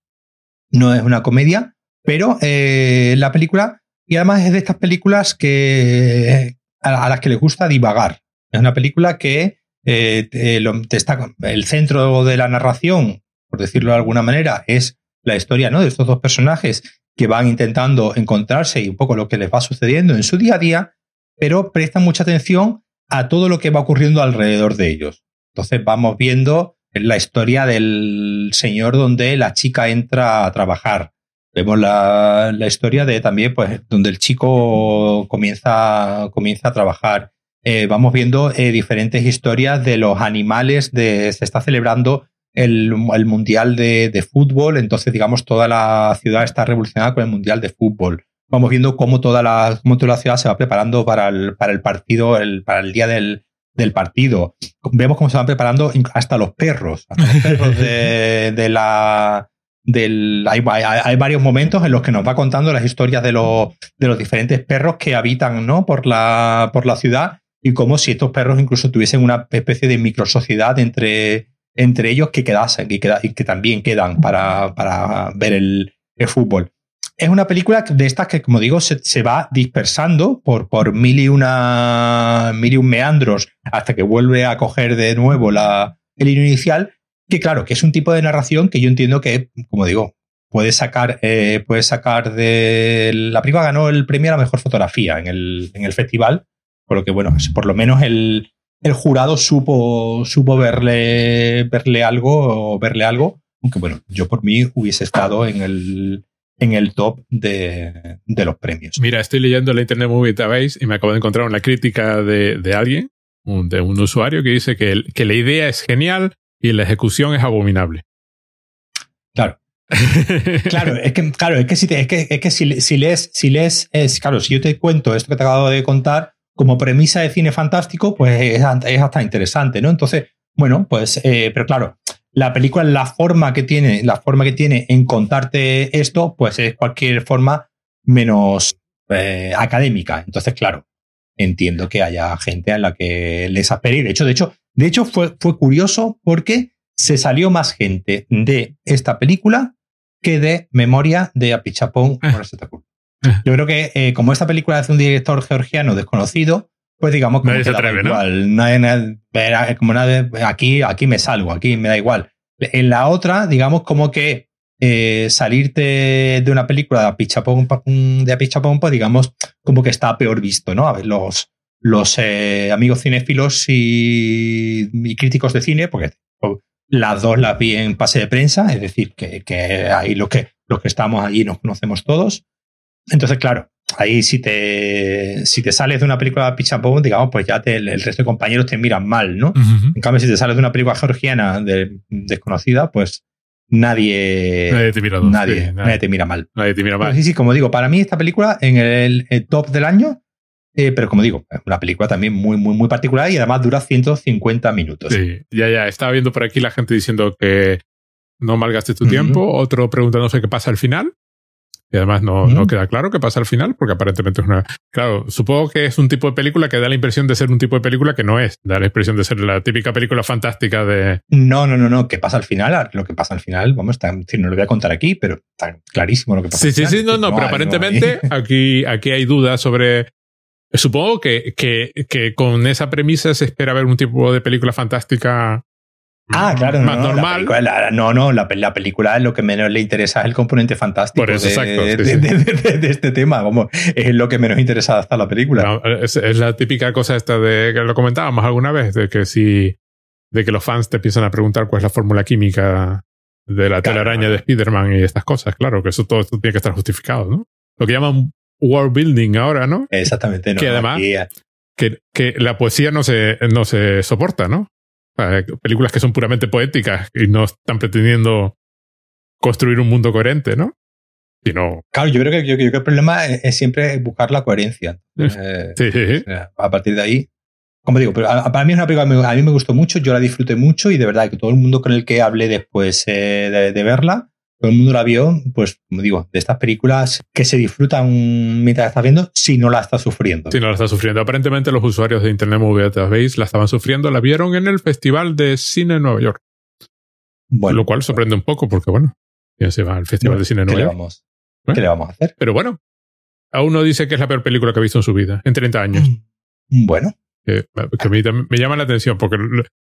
no es una comedia, pero eh, la película, y además es de estas películas que, a, las que les gusta divagar. Es una película que eh, está, el centro de la narración, por decirlo de alguna manera, es la historia ¿no? de estos dos personajes que van intentando encontrarse y un poco lo que les va sucediendo en su día a día, pero prestan mucha atención a todo lo que va ocurriendo alrededor de ellos. Entonces vamos viendo la historia del señor donde la chica entra a trabajar, Vemos la, historia de también, pues, donde el chico comienza, comienza a trabajar. Eh, vamos viendo eh, diferentes historias de los animales. De, se está celebrando el, Mundial de, Fútbol, entonces, digamos, toda la ciudad está revolucionada con el Mundial de Fútbol. Vamos viendo cómo toda la, cómo toda la ciudad se va preparando para el, para el partido, el, para el día del, del partido. Vemos cómo se van preparando hasta los perros, hasta los perros de la hay, varios momentos en los que nos va contando las historias de los, de los diferentes perros que habitan ¿no? por, la, por la ciudad y como si estos perros incluso tuviesen una especie de microsociedad entre, entre ellos que quedasen y, que también quedan para, para ver el, fútbol. Es una película de estas que, como digo, se, va dispersando por, por mil, y una, mil y un meandros hasta que vuelve a coger de nuevo la, el inicial que claro, que es un tipo de narración que yo entiendo que, como digo, puede sacar, eh, puede sacar de. La prima ganó el premio a la mejor fotografía en el, en el festival, por lo que, bueno, por lo menos el, el jurado supo, supo verle, verle algo o verle algo. Aunque bueno, yo por mí hubiese estado en el, en el top de, de los premios. Mira, estoy leyendo la Internet Movie Database y me acabo de encontrar una crítica de, de alguien, de un usuario, que dice que, que la idea es genial, y la ejecución es abominable. Claro. claro, es que, claro, es que si, es que, es que si, si lees, si lees, es, claro, si yo te cuento esto que te acabo de contar como premisa de cine fantástico, pues es, es hasta interesante, ¿no? Entonces, bueno, pues, eh, pero claro, la película, la forma que tiene, la forma que tiene en contarte esto, pues es cualquier forma menos eh, académica. Entonces, claro, entiendo que haya gente a la que les apere. De hecho, de hecho, de hecho fue, fue curioso porque se salió más gente de esta película que de Memoria de Apichapón ah. ah. Yo creo que eh, como esta película es de un director georgiano desconocido, pues digamos que se atreve, igual. como aquí, aquí me salgo, aquí me da igual. En la otra, digamos como que eh, salirte de una película de apichapón, de apichapón, pues digamos, como que está peor visto, ¿no? A ver, los, los eh, amigos cinéfilos y, y, críticos de cine, porque las dos las vi en pase de prensa, es decir, que, que ahí los que, los que estamos allí nos conocemos todos. Entonces, claro, ahí si te, si te sales de una película de Pichapón, digamos, pues ya te, el, resto de compañeros te miran mal, ¿no? En cambio, si te sales de una película georgiana de, desconocida, pues nadie, nadie, te mira, nadie, nadie, te mira mal. Nadie te mira mal. sí, sí, como digo, para mí esta película en el, top del año, eh, pero como digo, una película también muy, muy, muy particular y además dura 150 minutos. Sí, ya, ya, estaba viendo por aquí la gente diciendo que no malgastes tu tiempo, otro preguntándose qué pasa al final. Y además no, no, queda claro qué pasa al final, porque aparentemente es una. Claro, supongo que es un tipo de película que da la impresión de ser un tipo de película que no es. Da la impresión de ser la típica película fantástica de. No, no, no, no. ¿Qué pasa al final? Lo que pasa al final, vamos, está, no lo voy a contar aquí, pero está clarísimo lo que pasa. Sí, sí, sí, no, no, pero aparentemente aquí, aquí hay dudas sobre. Supongo que, que, que con esa premisa se espera ver un tipo de película fantástica Ah, claro, más no, normal. La no, no, la, la, película lo que menos le interesa es el componente fantástico Por eso, de, exacto, de, sí, de, de, este tema. Como es lo que menos interesa hasta la película. No, es, es, la típica cosa esta de que lo comentábamos alguna vez, de que si de que los fans te empiezan a preguntar cuál es la fórmula química de la claro, telaraña claro. de Spider-Man y estas cosas. Claro, que eso todo esto tiene que estar justificado, ¿no? Lo que llaman world building ahora, ¿no? Exactamente, no. Que además, que, que la poesía no se, no se soporta, ¿no? películas que son puramente poéticas y no están pretendiendo construir un mundo coherente, ¿no? Sino... Claro, yo creo que, yo, yo creo que el problema es, es, siempre buscar la coherencia. Eh, sí, sí, sí. O sea, a partir de ahí, como digo, pero a, para mí es una película a mí me gustó mucho, yo la disfruté mucho y de verdad que todo el mundo con el que hablé después eh, de, de, verla, todo el mundo la vio, pues como digo, de estas películas que se disfrutan mientras la estás viendo si no la estás sufriendo. Si no la estás sufriendo. Aparentemente los usuarios de Internet Movie Database la estaban sufriendo, la vieron en el Festival de Cine en Nueva York. Bueno, Lo cual sorprende un poco porque, bueno, ya se va al Festival bueno, de Cine en ¿qué Nueva York. vamos, ¿Qué le vamos a hacer? Pero bueno, aún no dice que es la peor película que ha visto en su vida, en 30 años. Bueno. Que, que me, me, llama la atención porque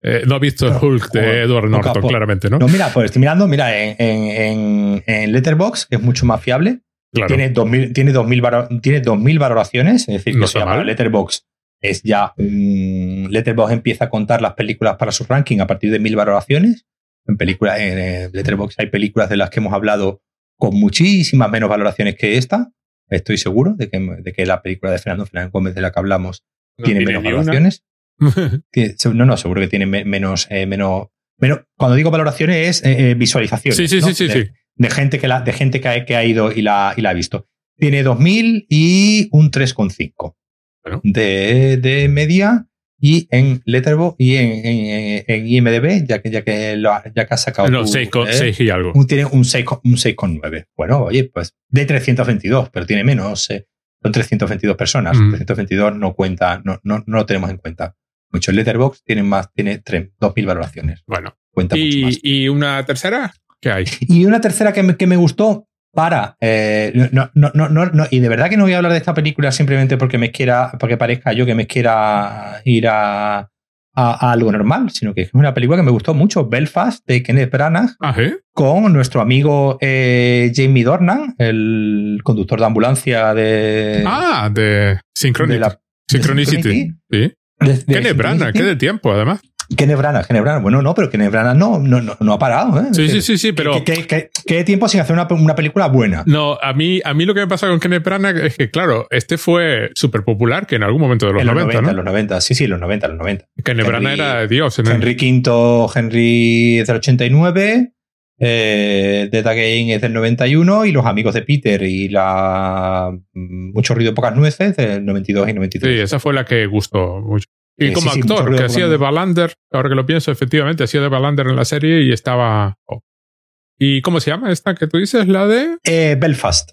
eh, no ha visto el Hulk de Edward Norton, claramente, ¿no? No, mira, pues estoy mirando, mira, en, en, en Letterboxd, que es mucho más fiable, Claro. tiene 2000 tiene 2000 tiene 2000 valoraciones, es decir, que se llama. Letterboxd es ya um, Letterboxd empieza a contar las películas para su ranking a partir de 1000 valoraciones. En películas en eh, Letterboxd hay películas de las que hemos hablado con muchísimas menos valoraciones que esta. Estoy seguro de que, de que la película de Fernando Fernández Gómez de la que hablamos No tiene menos valoraciones. No, no, seguro que tiene me- menos, eh, menos, menos. Cuando digo valoraciones es eh, eh, visualizaciones. Sí, sí, ¿no? sí, sí, de, sí. de gente que la, de gente que ha, que ha ido y la, y la ha visto. Tiene 2000 y un 3,5 Bueno. de, de media y en Letterboxd y en, en, en IMDb, ya que, ya que, lo ha- ya que has sacado No, tu, 6 con- eh, y algo. un- tiene un 6, con- un 6,9. Bueno, oye, pues de 322, pero tiene menos. eh, son 322 personas. Mm. 322 no cuenta, no, no, no lo tenemos en cuenta. Muchos Letterboxd tienen más, tiene 3, 2000 valoraciones. Bueno. Cuenta mucho más. ¿Y, ¿Y una tercera? ¿Qué hay? Y una tercera que me, que me gustó para. eh, no, no, no, no, no, y de verdad que no voy a hablar de esta película simplemente porque me quiera, porque parezca yo que me quiera ir a, a, a algo normal, sino que es una película que me gustó mucho, Belfast, de Kenneth Branagh, Ah, ¿eh? con nuestro amigo eh, Jamie Dornan, el conductor de ambulancia de. Ah, de de la- Synchronicity. Synchronicity. Sí. De- de Qué de tiempo, además. Kenneth Branagh, Kenneth Branagh. Bueno, no, pero Kenneth Branagh no, no, no, no ha parado. ¿eh? Sí, sí, sí, sí, pero. ¿Qué, qué, qué- qué tiempo sin hacer una, una película buena? No, a mí, a mí lo que me pasa con Kenneth Branagh es que, claro, este fue súper popular que en algún momento de los, en los 90, 90, en ¿no? los 90, sí, sí, los 90, los 90. Kenneth Branagh era Dios en el- Henry V, Henry del 89, eh, Dead Again es del 91 y Los Amigos de Peter y la mm, Mucho Ruido, Pocas Nueces del 92 y 93. Sí, esa fue la que gustó mucho. Y Eh, como sí, sí, actor, ruido que hacía de. Balander, ahora que lo pienso, efectivamente, hacía de Balander en la serie y estaba. oh. ¿Y cómo se llama esta que tú dices? La de. Eh, Belfast.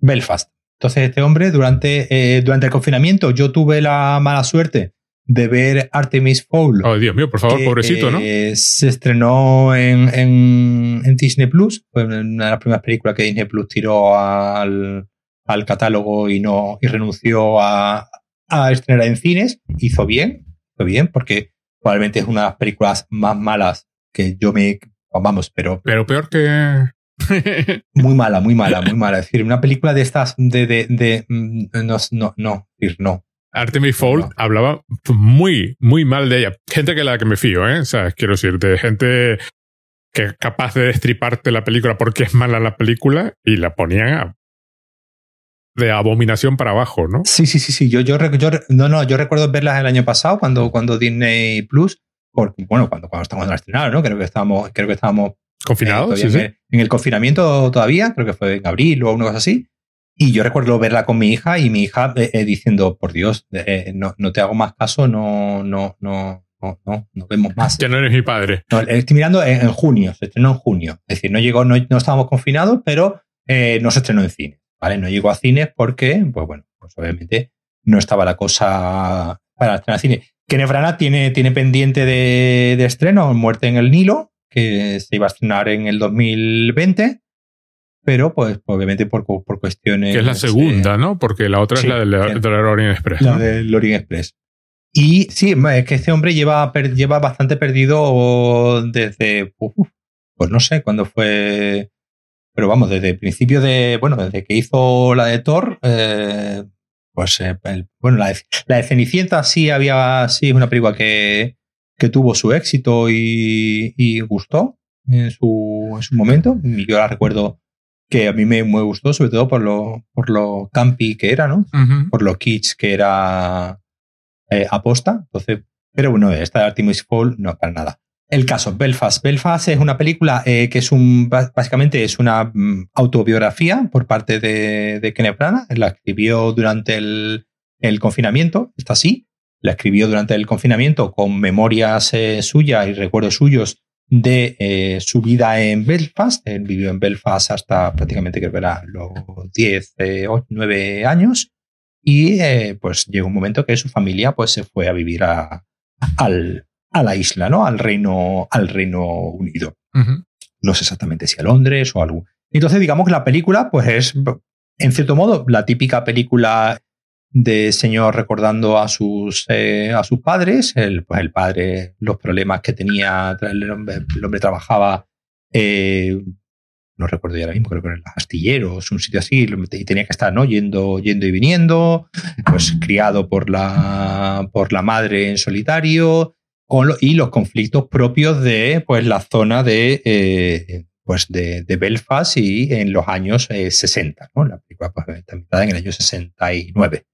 Belfast. Entonces, este hombre, durante, eh, durante el confinamiento, yo tuve la mala suerte de ver Artemis Fowl. Oh, Dios mío, por favor, que, pobrecito, ¿no? eh, Se estrenó en, en, en Disney Plus. Fue una de las primeras películas que Disney Plus tiró al, al catálogo y no y renunció a, a estrenar en cines. Hizo bien, hizo bien, porque probablemente es una de las películas más malas que yo me vamos, pero... Pero peor que... muy mala, muy mala, muy mala. Es decir, una película de estas de... de, de mm, no, no, no, no. Artemis Fowl hablaba muy, muy mal de ella. Gente que la que me fío, ¿eh? O sea, quiero decir, de gente que es capaz de destriparte la película porque es mala la película y la ponían de abominación para abajo, ¿no? Sí, sí, sí, sí. Yo, yo, yo, no, no, yo recuerdo verlas el año pasado cuando, cuando Disney Plus, porque, bueno, cuando, cuando estábamos en la estrenada, ¿no? Creo que estábamos, creo que estábamos confinados, sí, sí. En, el confinamiento todavía, creo que fue en abril o una cosa así. Y yo recuerdo verla con mi hija y mi hija eh, eh, diciendo, por Dios, eh, no, no te hago más caso, no, no, no, no, no, no vemos más. Ya no eres mi padre. estoy mirando en, junio, se estrenó en junio. Es decir, no llegó, no, no estábamos confinados, pero no se estrenó en cine. ¿Vale? No llegó a cine porque, pues bueno, pues obviamente no estaba la cosa para estrenar cine. Kenneth Branagh tiene, tiene pendiente de, de, estreno Muerte en el Nilo, que se iba a estrenar en el 2020, pero pues obviamente por, por cuestiones... Que es la segunda, ¿no? Porque la otra es la del de Orient Express. La del Orient Express. Y sí, es que este hombre lleva, lleva bastante perdido desde, pues no sé, cuándo fue pero vamos, desde el principio de, bueno, desde que hizo la de Thor, eh, pues, eh, bueno, la de, la de, Cenicienta sí había, sí es una película que, que tuvo su éxito y, y gustó en su, en su momento. Y yo la recuerdo que a mí me, me, gustó, sobre todo por lo, por lo campi que era, ¿no? Por lo kitsch que era eh, aposta. Entonces, pero bueno, esta de Artemis Fall no, para nada. El caso, Belfast. Belfast es una película eh, que es un, básicamente es una mm, autobiografía por parte de, de Kenneth Branagh. La escribió durante el, el, confinamiento, está así. La escribió durante el confinamiento con memorias eh, suyas y recuerdos suyos de eh, su vida en Belfast. Él vivió en Belfast hasta prácticamente que era los 10, 9 años. Y pues llegó un momento que su familia pues se fue a vivir a, al, a la isla, ¿no? Al Reino, al Reino Unido. No sé exactamente si a Londres o algo. Entonces, digamos que la película, pues es, en cierto modo, la típica película de señor recordando a sus, eh, a sus padres. El, pues el padre, los problemas que tenía, el hombre, trabajaba, eh, no recuerdo ya ahora mismo, creo que en astilleros, un sitio así, y tenía que estar ¿no? yendo, yendo y viniendo, pues criado por la, por la madre en solitario, y los conflictos propios de pues, la zona de, eh, pues de, Belfast y en los años 60. Eh, ¿no? La película pues, está en el año 69.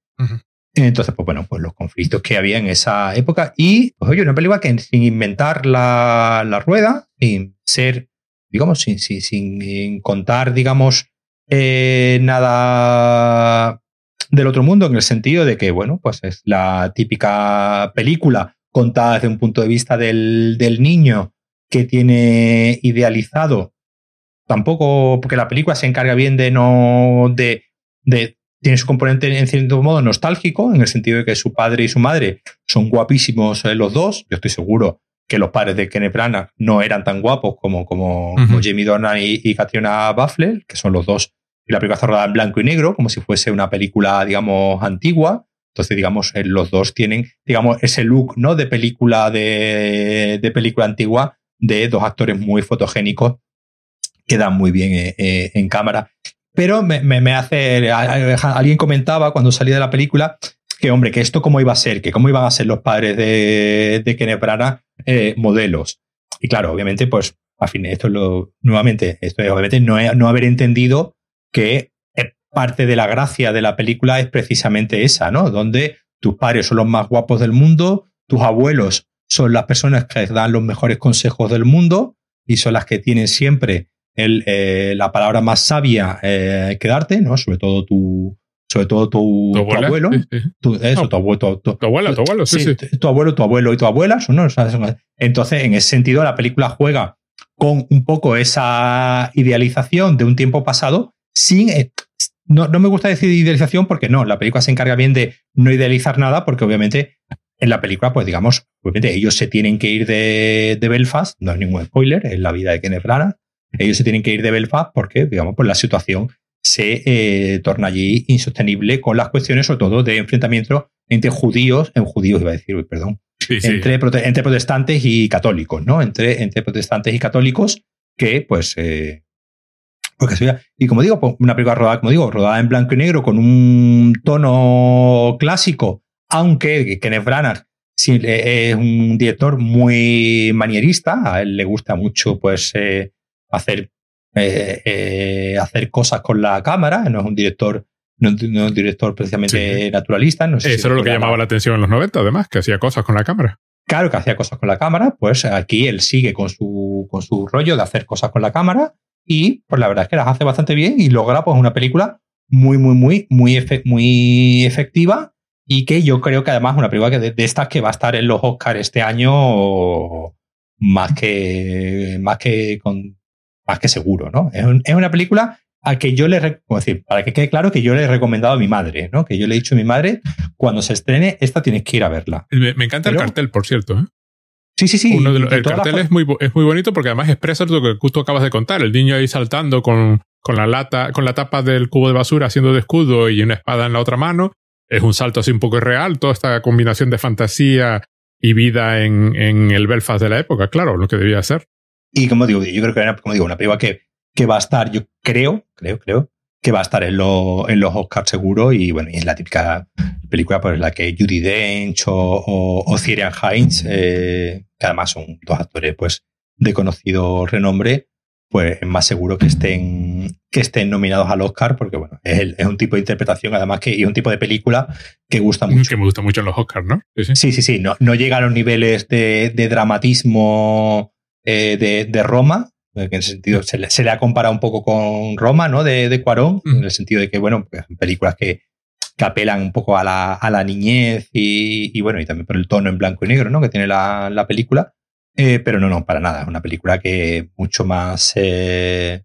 Entonces, pues bueno, pues los conflictos que había en esa época. Y, pues oye, una película que sin inventar la, la rueda, sin ser, digamos, sin, sin, sin contar, digamos, eh, nada del otro mundo, en el sentido de que, bueno, pues es la típica película contada desde un punto de vista del, niño que tiene idealizado. Tampoco, porque la película se encarga bien de no. de, de tiene su componente en cierto modo nostálgico, en el sentido de que su padre y su madre son guapísimos eh, los dos. Yo estoy seguro que los padres de Kenneth Branagh no eran tan guapos como, como, Jamie Dornan y, y, Katrina Buffler, que son los dos. Y la película está rodada en blanco y negro, como si fuese una película, digamos, antigua. Entonces, digamos, eh, los dos tienen, digamos, ese look, ¿no? De película, de, de película antigua, de dos actores muy fotogénicos que dan muy bien eh, eh, en cámara. Pero me, hace, alguien comentaba cuando salí de la película que, hombre, que esto cómo iba a ser, que cómo iban a ser los padres de, de Kenneth Branagh modelos. Y claro, obviamente, pues, a fin, esto es lo, nuevamente, esto es obviamente no, no haber entendido que parte de la gracia de la película es precisamente esa, ¿no? Donde tus padres son los más guapos del mundo, tus abuelos son las personas que dan los mejores consejos del mundo y son las que tienen siempre el, eh, la palabra más sabia eh, que darte, ¿no? Sobre todo tu, sobre todo tu, abuelo, Tu, eso, tu, abuelo, tu, tu, abuela, tu abuelo, sí, sí, Tu abuelo, tu abuelo y tu abuela, ¿no? Entonces, en ese sentido, la película juega con un poco esa idealización de un tiempo pasado sin, eh, no, no me gusta decir idealización porque no, la película se encarga bien de no idealizar nada porque obviamente en la película, pues digamos, obviamente ellos se tienen que ir de, de Belfast, no es ningún spoiler, es la vida de Kenneth Branagh, ellos se tienen que ir de Belfast porque, digamos, pues la situación se eh, torna allí insostenible con las cuestiones, sobre todo, de enfrentamiento entre judíos, en judíos iba a decir, perdón, Entre, entre, protestantes y católicos, ¿no? Entre, entre protestantes y católicos que, pues, eh, porque y como digo, pues, una película rodada, como digo, rodada en blanco y negro con un tono clásico, aunque Kenneth Branagh es un director muy manierista, a él le gusta mucho pues eh, hacer, eh, eh, hacer cosas con la cámara, no es un director no, es un director precisamente naturalista. No Eso era lo que llamaba la atención en los 90, además, que hacía cosas con la cámara. Claro, que hacía cosas con la cámara, pues aquí él sigue con su, con su rollo de hacer cosas con la cámara y pues la verdad es que las hace bastante bien y logra pues una película muy, muy, muy, muy, muy efectiva y que yo creo que además es una película que de, estas que va a estar en los Oscars este año más que, más que, con, más que seguro, ¿no? Es, una película a que yo le, decir, para que quede claro que yo le he recomendado a mi madre, ¿no? Que yo le he dicho a mi madre, cuando se estrene, esta tienes que ir a verla. Me, encanta el cartel, por cierto. ¿eh? Sí, sí, sí. el cartel es muy, es muy bonito porque además expresa lo que justo acabas de contar. El niño ahí saltando con, con la lata, con la tapa del cubo de basura haciendo de escudo y una espada en la otra mano. Es un salto así un poco irreal, toda esta combinación de fantasía y vida en, en el Belfast de la época, claro, lo que debía ser. Y como digo, yo creo que era, como digo, una película que, que va a estar, yo creo, creo, creo, que va a estar en, en los Oscars seguro y bueno, y es la típica película por la que Judy Dench o, o, Ciaran Hines, eh, que además son dos actores pues de conocido renombre, pues es más seguro que estén, que estén nominados al Oscar, porque bueno, es, es un tipo de interpretación, además que y un tipo de película que gusta mucho. Que me gusta mucho en los Oscars, ¿no? Sí, sí, sí, no, no llega a los niveles de, de dramatismo eh, de, de, Roma, en el sentido, se le, se le, ha comparado un poco con Roma, ¿no? De, de Cuarón, en el sentido de que, bueno, pues, películas que, que apelan un poco a la, a la niñez y, y, bueno, y también por el tono en blanco y negro, ¿no? Que tiene la, la película. Eh, pero no, no, para nada. Es una película que mucho más eh,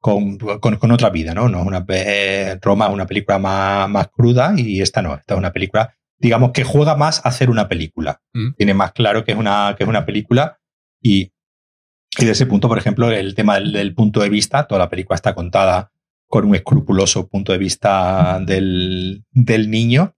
con, con, con, otra vida, ¿no? no es una, eh, Roma es una película más, más cruda y esta no. Esta es una película, digamos, que juega más a hacer una película. Mm. Tiene más claro que es una, que es una película y y de ese punto, por ejemplo, el tema del, punto de vista, toda la película está contada con un escrupuloso punto de vista del, del niño,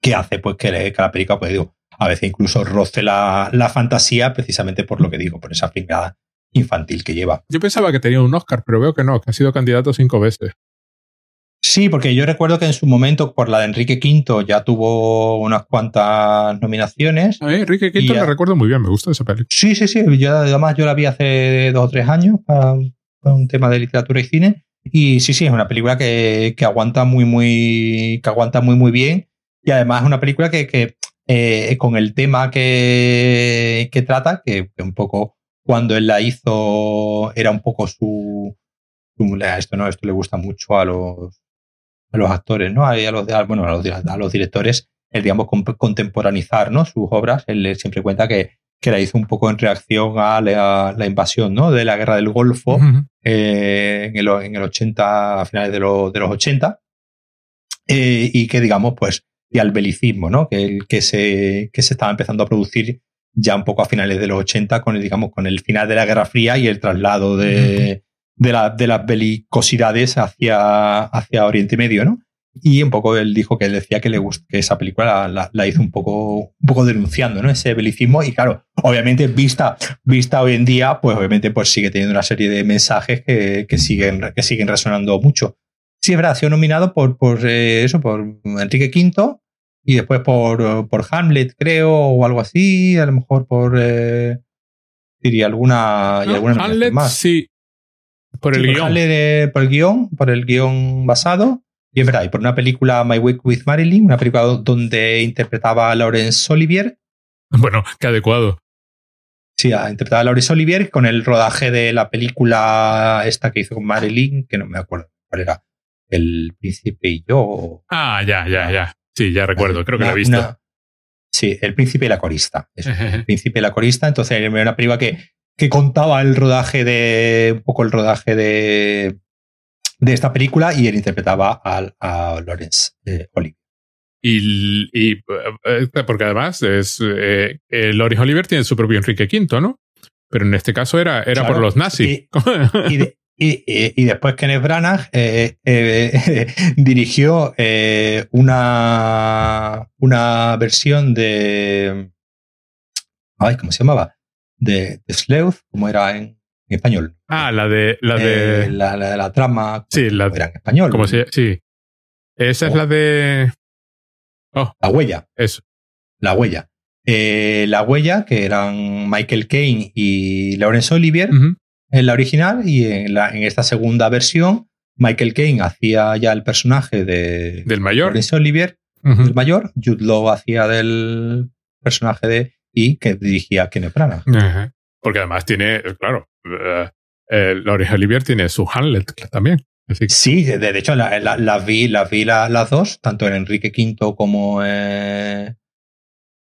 que hace pues que, que la película, pues digo, a veces incluso roce la, la, fantasía precisamente por lo que digo, por esa fingada infantil que lleva. Yo pensaba que tenía un Oscar, pero veo que no, que ha sido candidato cinco veces. Sí, porque yo recuerdo que en su momento por la de Enrique V ya tuvo unas cuantas nominaciones. A Enrique V la recuerdo muy bien, me gusta esa película. Sí, sí, sí. Yo, además yo la vi hace dos o tres años para, un tema de literatura y cine. Y sí, sí, es una película que, que aguanta muy, muy, que aguanta muy, muy bien. Y además es una película que, que eh, con el tema que, que trata, que, un poco cuando él la hizo era un poco su, su esto no, esto le gusta mucho a los a los actores, ¿no? A, los, bueno, a los, a los directores, el, digamos, contemporanizar, ¿no? Sus obras. Él siempre cuenta que, que la hizo un poco en reacción a la, invasión, ¿no? De la guerra del Golfo eh, en, el, en, el, 80, a finales de, de los 80. Eh, y que, digamos, pues, y al belicismo, ¿no? Que, que, se, que se estaba empezando a producir ya un poco a finales de los 80 con el, digamos, con el final de la Guerra Fría y el traslado de, de, la, de las belicosidades hacia, hacia Oriente Medio, ¿no? Y un poco él dijo que él decía que le que esa película la, la, hizo un poco, un poco denunciando, ¿no? Ese belicismo. Y claro, obviamente, vista, vista hoy en día, pues obviamente pues sigue teniendo una serie de mensajes que, que siguen, que siguen resonando mucho. Sí, es verdad, ha sido nominado por, por eh, eso, por Enrique V y después por, por Hamlet, creo, o algo así, a lo mejor por eh, diría alguna, y alguna Hamlet, más. Sí, por el guion. por el guion, por el guion basado. Y es verdad, y por una película My Week with Marilyn, una película donde interpretaba a Laurence Olivier. Bueno, qué adecuado. Sí, interpretaba a Laurence Olivier con el rodaje de la película esta que hizo con Marilyn, que no me acuerdo cuál era. El príncipe y yo. Ah, ya, ya, ya. Sí, ya recuerdo, creo que la he visto. sí, El príncipe y la corista. el príncipe y la corista. Entonces era una película que que contaba el rodaje de, un poco el rodaje de, de esta película y él interpretaba a, a Lawrence eh, Olivier. Y, y, eh, porque además es eh, Lawrence Olivier tiene su propio Enrique V, ¿no? Pero en este caso era, era por los nazis. Y, Y, después Kenneth Branagh eh, eh, dirigió eh, una, una versión de. Ay, ¿cómo se llamaba? De, de Sleuth, como era en, español. Ah, la de. La de. la, de la trama. Sí, la era en español. Como sí. Esa es oh. la de. Oh, la huella. Eso. La huella. la huella, que eran Michael Caine y Laurence Olivier, en la original y en, la, en esta segunda versión Michael Caine hacía ya el personaje de del mayor de Olivier el mayor Jude Law hacía del personaje de y que dirigía Kenneth Branagh porque además tiene claro uh, eh, Olivier tiene su Hamlet también Sí, de, hecho las vi, las vi las dos, tanto en Enrique V como, eh,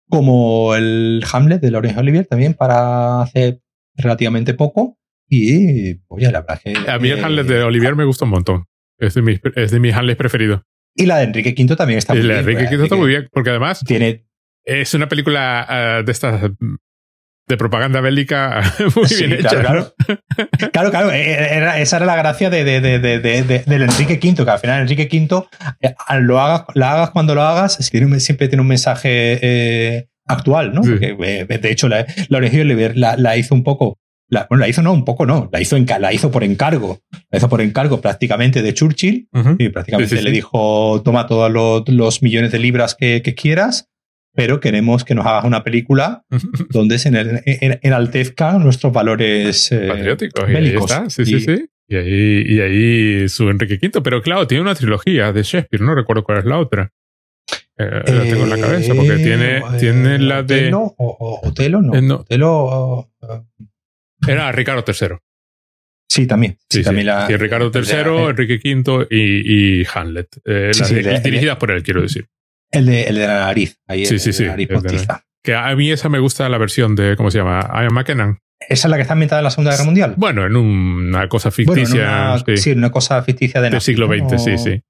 como el Hamlet de Laurence Olivier también para hace relativamente poco. Y, oye, la verdad que. A mí el Hamlet de Olivier me gusta un montón. Es de mis, es de mis Hamlets preferidos. Y la de Enrique V también está muy bien. La de Enrique V está muy bien, porque además. Tiene. Es una película ah, de estas. De propaganda bélica muy bien hecha. Claro, claro. claro, eh, eh, esa era la gracia de, de, de, del Enrique V, que al final Enrique V, eh, lo hagas, la hagas cuando lo hagas, siempre tiene un mensaje actual, ¿no? de hecho, la, la, la hizo un poco la, bueno, la hizo no, un poco no, la hizo, en, la hizo por encargo. La hizo por encargo prácticamente de Churchill y prácticamente le dijo, toma todos los, millones de libras que, quieras, pero queremos que nos hagas una película donde se enaltezcan nuestros valores eh, patrióticos. Y ahí está. Sí, sí, sí. Y ahí, y ahí su Enrique V. Pero claro, tiene una trilogía de Shakespeare, no recuerdo cuál es la otra. Eh, la tengo en la cabeza porque tiene, eh, tiene la de. ¿Otelo o, Otelo? No. no. Otelo, era Ricardo III. Sí, también. Sí, también La, y Ricardo III, Enrique V y, y Hamlet. Eh, dirigidas por él, quiero decir. El de, el de la nariz. Ahí sí, sí, sí. Nariz que a mí esa me gusta la versión de, ¿cómo se llama? Ian McKenna. ¿Esa es la que está ambientada en la Segunda Guerra Mundial? Bueno, en una cosa ficticia. sí. sí. una cosa ficticia de Del siglo XX, sí, sí.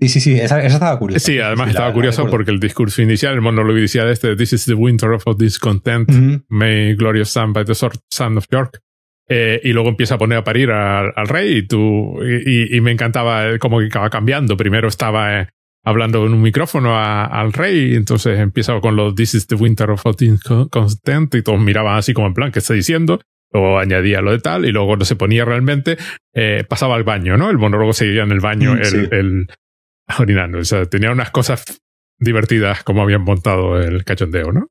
Sí, sí, sí, esa, estaba curiosa. Sí, además estaba curioso porque el discurso inicial, el monólogo inicial este, This is the winter of discontent, may glorious son by the son of York. Eh, y luego empieza a poner a parir al, rey y tú y, me encantaba cómo iba cambiando. Primero estaba eh, hablando en un micrófono al rey, y entonces empieza con los This is the winter of discontent y todos miraban así como en plan, ¿qué está diciendo? o añadía lo de tal y luego cuando se ponía realmente eh, pasaba al baño, ¿no? El monólogo seguía en el baño, mm, el, el, orinando. O sea, tenía unas cosas divertidas como habían montado el cachondeo, ¿no?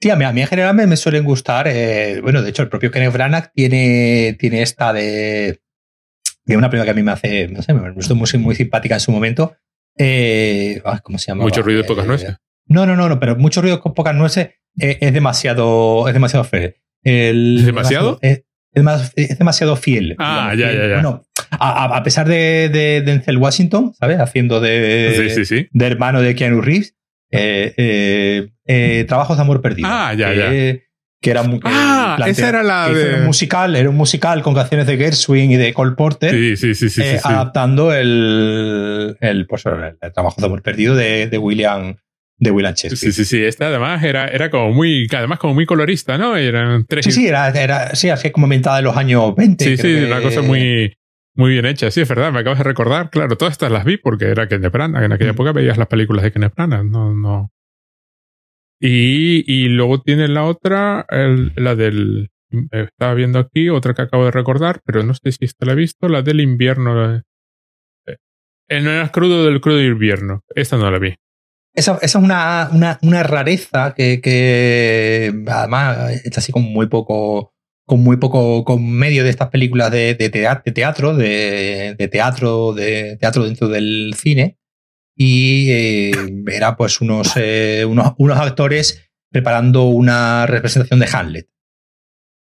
Sí, a mí, a mí en general me, suelen gustar. Eh, bueno, de hecho, el propio Kenneth Branagh tiene, tiene esta de, de una película que a mí me hace, no sé, me gustó muy, muy simpática en su momento. Eh, ¿Cómo se llama? Mucho ruido y pocas nueces. No, no, no, no, pero mucho ruido con pocas nueces es demasiado, es demasiado feo. ¿Es demasiado? Es, es, demasiado fiel. Ah, ya, ya, ya. Bueno, a, pesar de, de, Denzel Washington, ¿sabes? Haciendo de, de hermano de Keanu Reeves, eh, eh, eh, Trabajos de Amor Perdido. Ah, ya, ya. Que era muy. Ah, esa era la de. un musical, era un musical con canciones de Gershwin y de Cole Porter. Sí, sí, sí. sí, adaptando el, el, pues, el, Trabajo de Amor Perdido de, de William de William Shakespeare. Sí, sí, sí. Esta además era, era como muy, además como muy colorista, ¿no? Eran tres. Sí, sí, era, era sí, así como inventada en los años 20. Sí, sí, una cosa muy, muy bien hecha. Sí, es verdad, me acabas de recordar. Claro, todas estas las vi porque era Kenneth Branagh. En aquella mm. época veías las películas de Kenneth Branagh. No, no. Y, y luego tiene la otra, la del. Estaba viendo aquí, otra que acabo de recordar, pero no sé si esta la he visto, la del invierno. Eh, el no crudo del crudo invierno. Esta no la vi. Esa, esa es una, una, una rareza que, que, además está así con muy poco con muy poco con medio de estas películas de, de, teatro, de, de, teatro, de teatro dentro del cine. Y eh, era pues unos, eh, unos, unos, actores preparando una representación de Hamlet.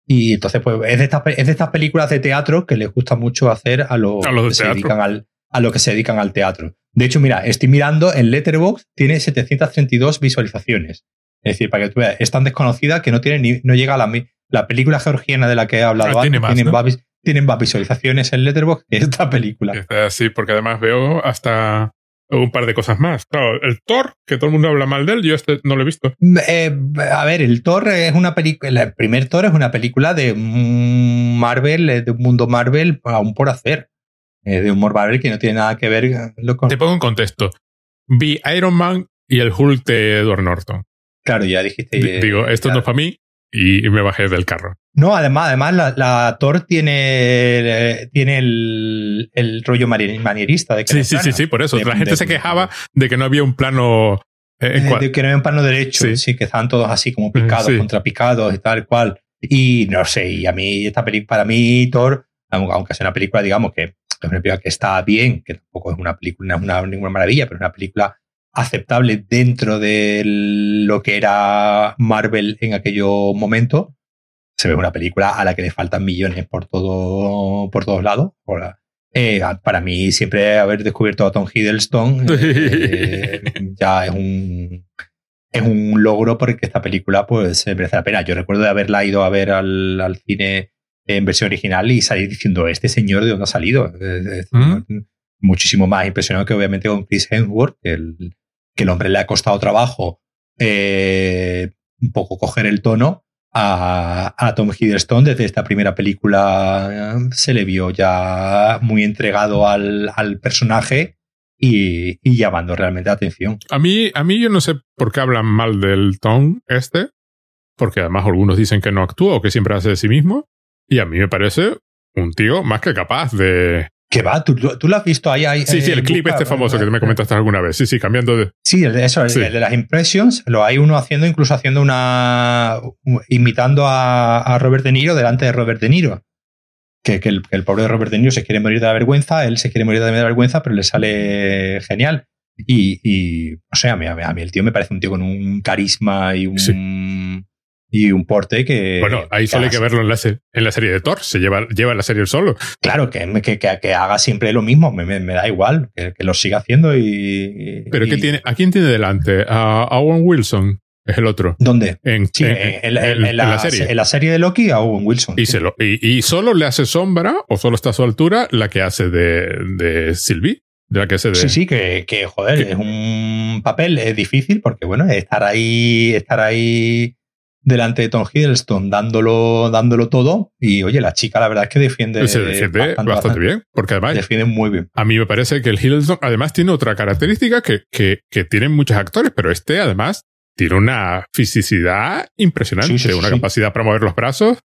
Y entonces, pues, es de, estas, es de estas películas de teatro que les gusta mucho hacer a los, que se dedican al, a lo que se dedican al teatro. De hecho, mira, estoy mirando en Letterboxd, tiene 732 visualizaciones. Es decir, para que tú veas, es tan desconocida que no tiene ni, no llega a la, la película georgiana de la que he hablado ah, antes. tienen, más, visualizaciones en Letterboxd que esta película. Sí, porque además veo hasta un par de cosas más. Claro, el Thor, que todo el mundo habla mal de él, yo este no lo he visto. Eh, a ver, el Thor es una película, el primer Thor es una película de Marvel, de un mundo Marvel aún por hacer. de humor Marvel que no tiene nada que ver con... Te pongo en contexto. Vi Iron Man y el Hulk de Edward Norton. Claro, ya dijiste. digo, esto no es para mí y, me bajé del carro. No, además, además la, Thor tiene, tiene el, el rollo manierista de que Sí, sí, sí, sí, por eso. la gente se quejaba de que no había un plano. Eh, de que no había un plano derecho, sí, que estaban todos así como picados, contrapicados y tal cual. Y no sé, y a mí, esta película, para mí, Thor, aunque sea una película, digamos, que es una película que está bien, que tampoco es una película, no es una, ninguna maravilla, pero es una película aceptable dentro de lo que era Marvel en aquello momento. Se ve una película a la que le faltan millones por todo por todos lados. Eh, para mí, siempre haber descubierto a Tom Hiddleston eh, ya es un es un logro porque esta película pues merece la pena. Yo recuerdo de haberla ido a ver al, cine en versión original y salir diciendo, este señor de dónde ha salido. ¿Mm? Muchísimo más impresionante que obviamente con Chris Hemsworth, el, que el hombre le ha costado trabajo eh, un poco coger el tono. A, Tom Hiddleston desde esta primera película eh, se le vio ya muy entregado al, personaje y, llamando realmente atención. A mí, a mí yo no sé por qué hablan mal del Tom este, porque además algunos dicen que no actúa o que siempre hace de sí mismo, y a mí me parece un tío más que capaz de, que va, ¿Tú, tú, lo has visto ahí. ahí sí, sí, el clip este famoso que me comentaste alguna vez. Sí, sí, cambiando de. Sí, eso, el, de las impressions, lo hay uno haciendo, incluso haciendo una. imitando a, Robert De Niro delante de Robert De Niro. Que, que, el, el, pobre de Robert De Niro se quiere morir de la vergüenza, él se quiere morir de la vergüenza, pero le sale genial. Y, y o sea, a mí, a mí, el tío me parece un tío con un carisma y un y un porte que. Bueno, ahí solo hay que verlo en la, en la, serie de Thor, se lleva, lleva la serie solo. Claro, que, que, que, haga siempre lo mismo, me, me, da igual, que, lo siga haciendo y. Pero que tiene, ¿a quién tiene delante? A Owen Wilson. Es el otro. ¿Dónde? En, en, la, serie. En la serie de Loki a Owen Wilson. Y, se lo, y, solo le hace sombra, o solo está a su altura, la que hace de, de Sylvie. De la que de, sí, sí, que, que joder, es un papel es difícil porque, bueno, estar ahí, estar ahí delante de Tom Hiddleston dándolo, dándolo todo. Y oye, la chica la verdad es que defiende, se defiende bastante, bien, porque además defiende muy bien. A mí me parece que el Hiddleston además tiene otra característica que, que, que tienen muchos actores, pero este además tiene una fisicidad impresionante, una capacidad para mover los brazos.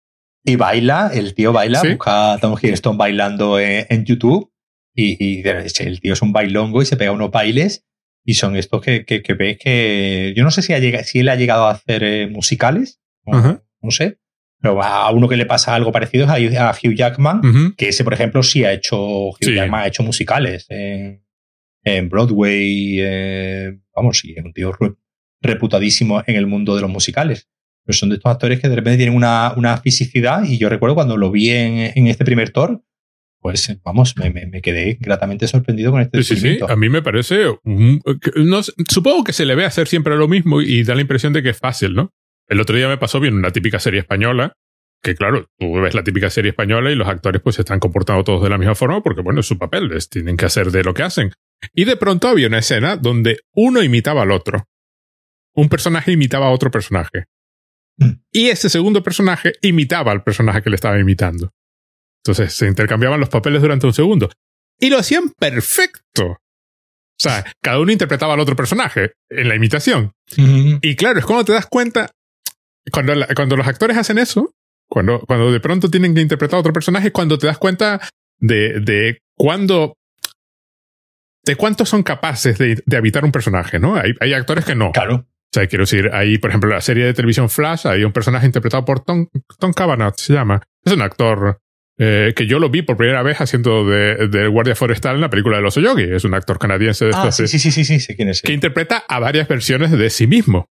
Y baila, el tío baila, busca a Tom Hiddleston bailando en, YouTube y, y, el tío es un bailongo y se pega unos bailes y son estos que, que, que ves que. Yo no sé si, ha si él ha llegado a hacer eh, musicales, no sé. Pero a uno que le pasa algo parecido es a, Hugh Jackman, que ese, por ejemplo, sí ha hecho. Hugh Jackman ha hecho musicales en, Broadway. Eh, vamos, sí, es un tío reputadísimo en el mundo de los musicales. Pero son de estos actores que de repente tienen una, una fisicidad. Y yo recuerdo cuando lo vi en, en este primer tour, pues vamos, me, quedé gratamente sorprendido con este sí, sí, a mí me parece. supongo que se le ve hacer siempre lo mismo y da la impresión de que es fácil, ¿no? El otro día me pasó bien una típica serie española, que claro, tú ves la típica serie española y los actores pues se están comportando todos de la misma forma porque, bueno, es su papel, les tienen que hacer de lo que hacen. Y de pronto había una escena donde uno imitaba al otro. Un personaje imitaba a otro personaje. Mm. Y ese segundo personaje imitaba al personaje que le estaba imitando. Entonces se intercambiaban los papeles durante un segundo. Y lo hacían perfecto. O sea, cada uno interpretaba al otro personaje en la imitación. Y claro, es cuando te das cuenta, cuando, cuando los actores hacen eso, cuando, cuando de pronto tienen que interpretar a otro personaje, es cuando te das cuenta de, de cuándo de cuántos son capaces de, de, habitar un personaje, ¿no? Hay, hay actores que no. Claro. O sea, quiero decir, hay, por ejemplo, la serie de televisión Flash, hay un personaje interpretado por Tom, Tom Cavanagh, se llama. Es un actor eh, que yo lo vi por primera vez haciendo de, guardia forestal en la película de los Yogi. Es un actor canadiense de ah, sí, sí, sí, sí, sí, sí, quién es. Que interpreta a varias versiones de sí mismo.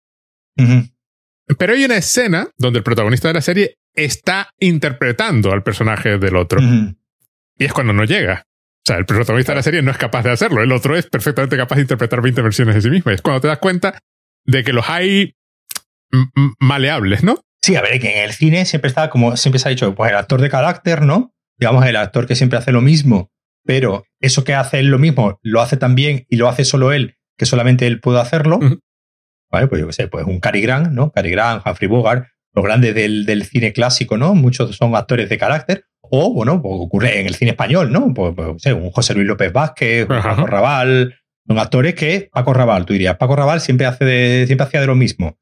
Pero hay una escena donde el protagonista de la serie está interpretando al personaje del otro. Y es cuando no llega. O sea, el protagonista de la serie no es capaz de hacerlo. El otro es perfectamente capaz de interpretar 20 versiones de sí mismo. Y es cuando te das cuenta de que los hay maleables, ¿no? Sí, a ver, que en el cine siempre está, como siempre se ha dicho, pues el actor de carácter, ¿no? Digamos, el actor que siempre hace lo mismo, pero eso que hace él lo mismo, lo hace también y lo hace solo él, que solamente él puede hacerlo. Vale, pues yo qué sé, pues un Cary Grant, ¿no? Cary Grant, Humphrey Bogart, lo grande del, del, cine clásico, ¿no? Muchos son actores de carácter. O, bueno, pues ocurre en el cine español, ¿no? Pues, pues un José Luis López Vázquez, un Paco Raval. Son actores que Paco Raval, tú dirías, Paco Raval siempre, hace de, siempre hacía de lo mismo.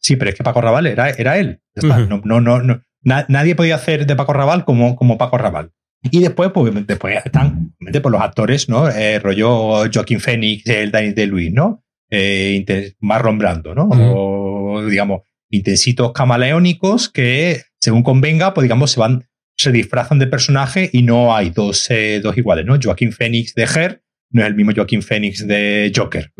Sí, pero es que Paco Raval era, era él. no, no, no, no, nadie podía hacer de Paco Raval como, como Paco Raval. Y después, pues, después están pues, los actores, ¿no? Eh, rollo Joaquín Phoenix, el Daniel de Luis, ¿no? Eh, Marlon Brando, ¿no? O, digamos, intensitos camaleónicos que, según convenga, pues, digamos, se van, se disfrazan de personaje y no hay dos, eh, dos iguales, ¿no? Joaquín Phoenix de Her no es el mismo Joaquín Phoenix de Joker.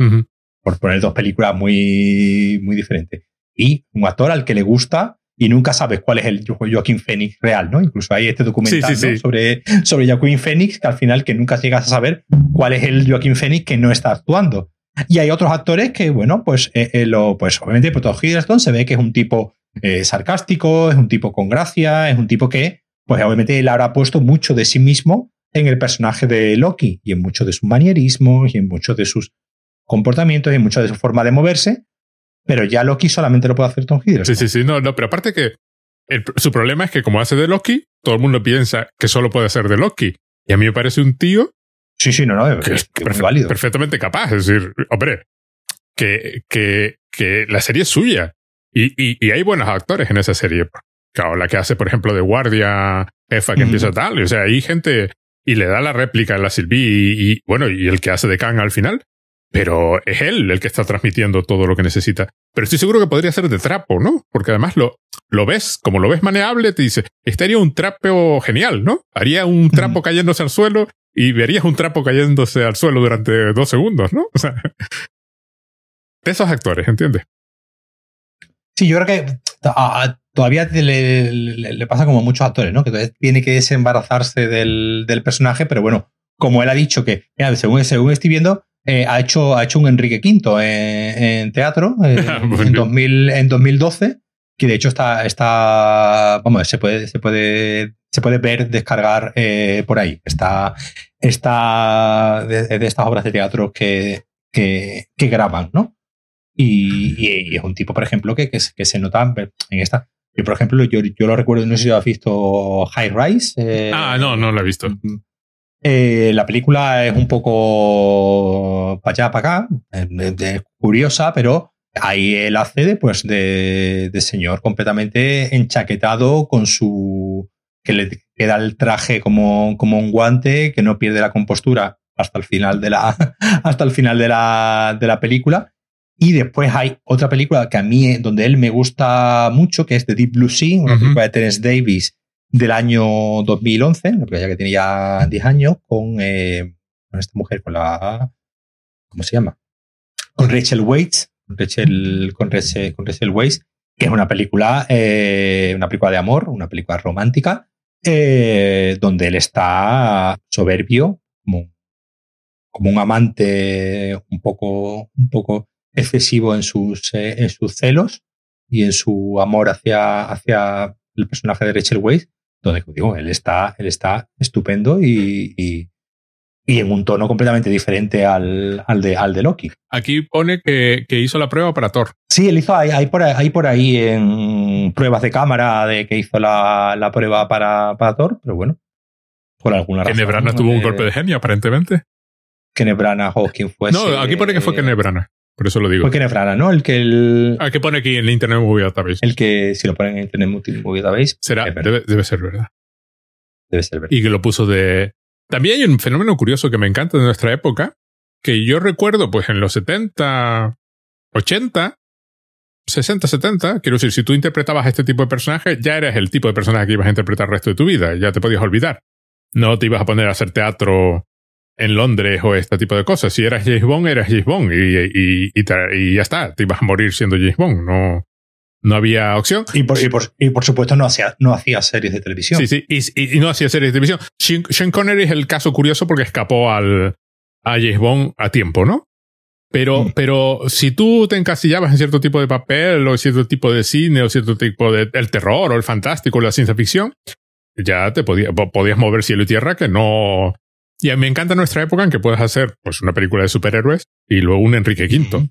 Por poner dos películas muy, muy diferentes. Y un actor al que le gusta y nunca sabes cuál es el Joaquín Phoenix real, ¿no? Incluso hay este documental sobre, sobre Joaquín Phoenix que al final que nunca llegas a saber cuál es el Joaquín Phoenix que no está actuando. Y hay otros actores que, bueno, pues, eh, eh, lo, pues obviamente por todo Hiddleston se ve que es un tipo eh, sarcástico, es un tipo con gracia, es un tipo que, pues obviamente él habrá puesto mucho de sí mismo en el personaje de Loki y en muchos de sus manierismos y en muchos de sus comportamientos y en mucho de su forma de moverse, pero ya Loki solamente lo puede hacer Tom Hiddleston. Sí, sí, sí, no, no, pero aparte que su problema es que como hace de Loki, todo el mundo piensa que solo puede ser de Loki. Y a mí me parece un tío Sí, sí, no, no, que es, válido. perfectamente capaz. Es decir, hombre, que, que, que la serie es suya. Y, y, y, hay buenos actores en esa serie. Claro, la que hace, por ejemplo, de guardia, jefa, que empieza tal. O sea, hay gente y le da la réplica a la Sylvie y, y, bueno, y el que hace de Kang al final. Pero es él el que está transmitiendo todo lo que necesita. Pero estoy seguro que podría ser de trapo, ¿no? Porque además lo, lo ves, como lo ves maneable, te dice, este haría un trapo genial, ¿no? Haría un trapo cayéndose al suelo y verías un trapo cayéndose al suelo durante dos segundos, ¿no? O sea, de esos actores, ¿entiendes? Sí, yo creo que todavía le, pasa como a muchos actores, ¿no? Que tiene que desembarazarse del, del personaje, pero bueno, como él ha dicho que, según, según estoy viendo, eh, ha, hecho, ha hecho un Enrique V en, teatro eh, en, 2000, en 2012, que de hecho está, está vamos, se puede, se puede, se puede ver, descargar eh, por ahí. Está, está de, estas obras de teatro que, que, graban, ¿no? Y, es un tipo, por ejemplo, que, que, se nota en esta. Yo, por ejemplo, yo, yo lo recuerdo, no sé si lo has visto High Rise. ah, no, no lo he visto. Eh, la película es un poco para allá, para acá, es, curiosa, pero ahí él hace pues, de, señor completamente enchaquetado con su. que le queda el traje como, como un guante, que no pierde la compostura hasta el final de la, hasta el final de la, de la película. Y después hay otra película que a mí, donde él me gusta mucho, que es The Deep Blue Sea, una película de Terence Davis, del año 2011, ya que tenía 10 años, eh, con, esta mujer, con la. ¿Cómo se llama? Con Rachel Waits, con Rachel, con Rachel Waits, que es una película, eh, una película de amor, una película romántica, eh, donde él está soberbio, como, como, un amante un poco, un poco excesivo en sus, en sus celos y en su amor hacia, hacia el personaje de Rachel Weisz, donde digo, él está, él está estupendo y, y, en un tono completamente diferente al, al, de, al de Loki. Aquí pone que, que hizo la prueba para Thor. Sí, él hizo, hay, por, ahí, por ahí en pruebas de cámara de que hizo la, la prueba para, para Thor, pero bueno, por alguna razón. Kenneth tuvo un golpe de genio, aparentemente. Branagh o quien fuese. No, aquí pone que fue Kenneth por eso lo digo. Kenneth Branagh, ¿no? El que el. Ah, que pone aquí en el Internet Movie Database. El que, si lo ponen en Internet Movie Database. Será, debe, debe, ser verdad. Debe ser verdad. Y que lo puso de. También hay un fenómeno curioso que me encanta de nuestra época, que yo recuerdo, pues en los 70, 80, 60, 70, quiero decir, si tú interpretabas este tipo de personaje, ya eres el tipo de personaje que ibas a interpretar el resto de tu vida, ya te podías olvidar. No te ibas a poner a hacer teatro en Londres o este tipo de cosas. Si eras James Bond, eras James Bond y, y, ya está, te ibas a morir siendo James Bond, no, no había opción. Y por, y por, supuesto no hacía, no hacía series de televisión. Sí, sí, y, no hacía series de televisión. Sean, Connery es el caso curioso porque escapó al, a James Bond a tiempo, ¿no? Pero, mm. pero si tú te encasillabas en cierto tipo de papel o cierto tipo de cine o cierto tipo de el terror o el fantástico o la ciencia ficción, ya te podías, podías mover cielo y tierra que no, Y a mí me encanta nuestra época en que puedes hacer pues, una película de superhéroes y luego un Enrique V.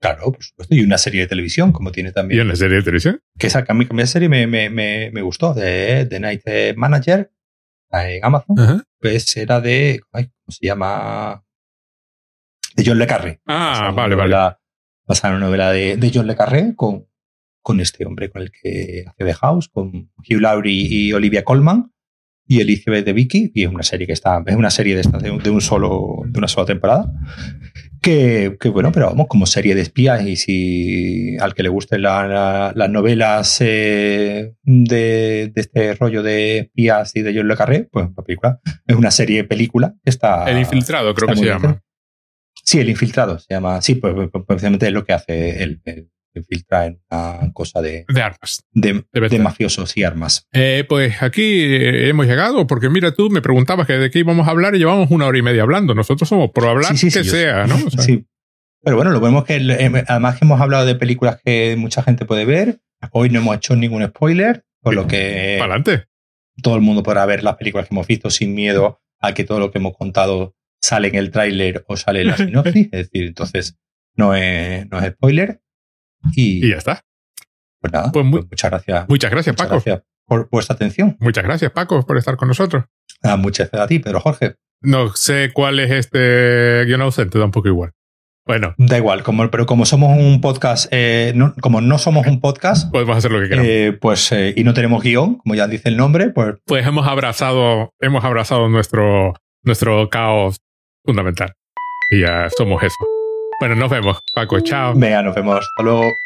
Claro, por supuesto. Y una serie de televisión, como tiene también. ¿Y una serie de televisión? Que esa a mí, a serie me, me, me, me, gustó, de The Night Manager, en Amazon. Pues era de. ¿Cómo se llama? De John Le Carré. Ah, vale, vale. Basada en una novela de, de John Le Carré con, con este hombre con el que hace The House, con Hugh Laurie y Olivia Colman y Elizabeth de Vicky, y es una serie que está, es una serie de, de, un, solo, de una sola temporada, que, que, bueno, pero vamos, como serie de espías, y si al que le gusten las novelas eh, de, de, este rollo de espías y de John Le Carré, pues la película es una serie película que está... El infiltrado creo que se llama. Sí, el infiltrado se llama, sí, pues, pues, pues precisamente es lo que hace el, infiltra en una cosa de, de armas. De, mafiosos y armas. Eh, pues aquí hemos llegado, porque mira, tú me preguntabas que de qué íbamos a hablar y llevamos una hora y media hablando. Nosotros somos por hablar que sea, ¿no? sí. Pero bueno, lo vemos que además que hemos hablado de películas que mucha gente puede ver. Hoy no hemos hecho ningún spoiler, por lo que. adelante. Todo el mundo podrá ver las películas que hemos visto sin miedo a que todo lo que hemos contado sale en el tráiler o sale en la sinopsis. es decir, entonces no es, no es spoiler. Y, ya está. Pues nada, pues pues muchas gracias. Muchas gracias, Paco. Gracias por vuestra atención. Muchas gracias, Paco, por estar con nosotros. Ah, muchas gracias a ti, Pedro Jorge. No sé cuál es este guion ausente, da un poco igual. Bueno. Da igual, como, pero como somos un podcast, eh, no, como no somos un podcast, podemos hacer lo que queramos. Eh, pues, eh, y no tenemos guion, como ya dice el nombre, pues. Pues hemos abrazado, hemos abrazado nuestro, nuestro caos fundamental. Y ya somos eso. Bueno, nos vemos, Paco. Chao. Venga, nos vemos. Hasta luego.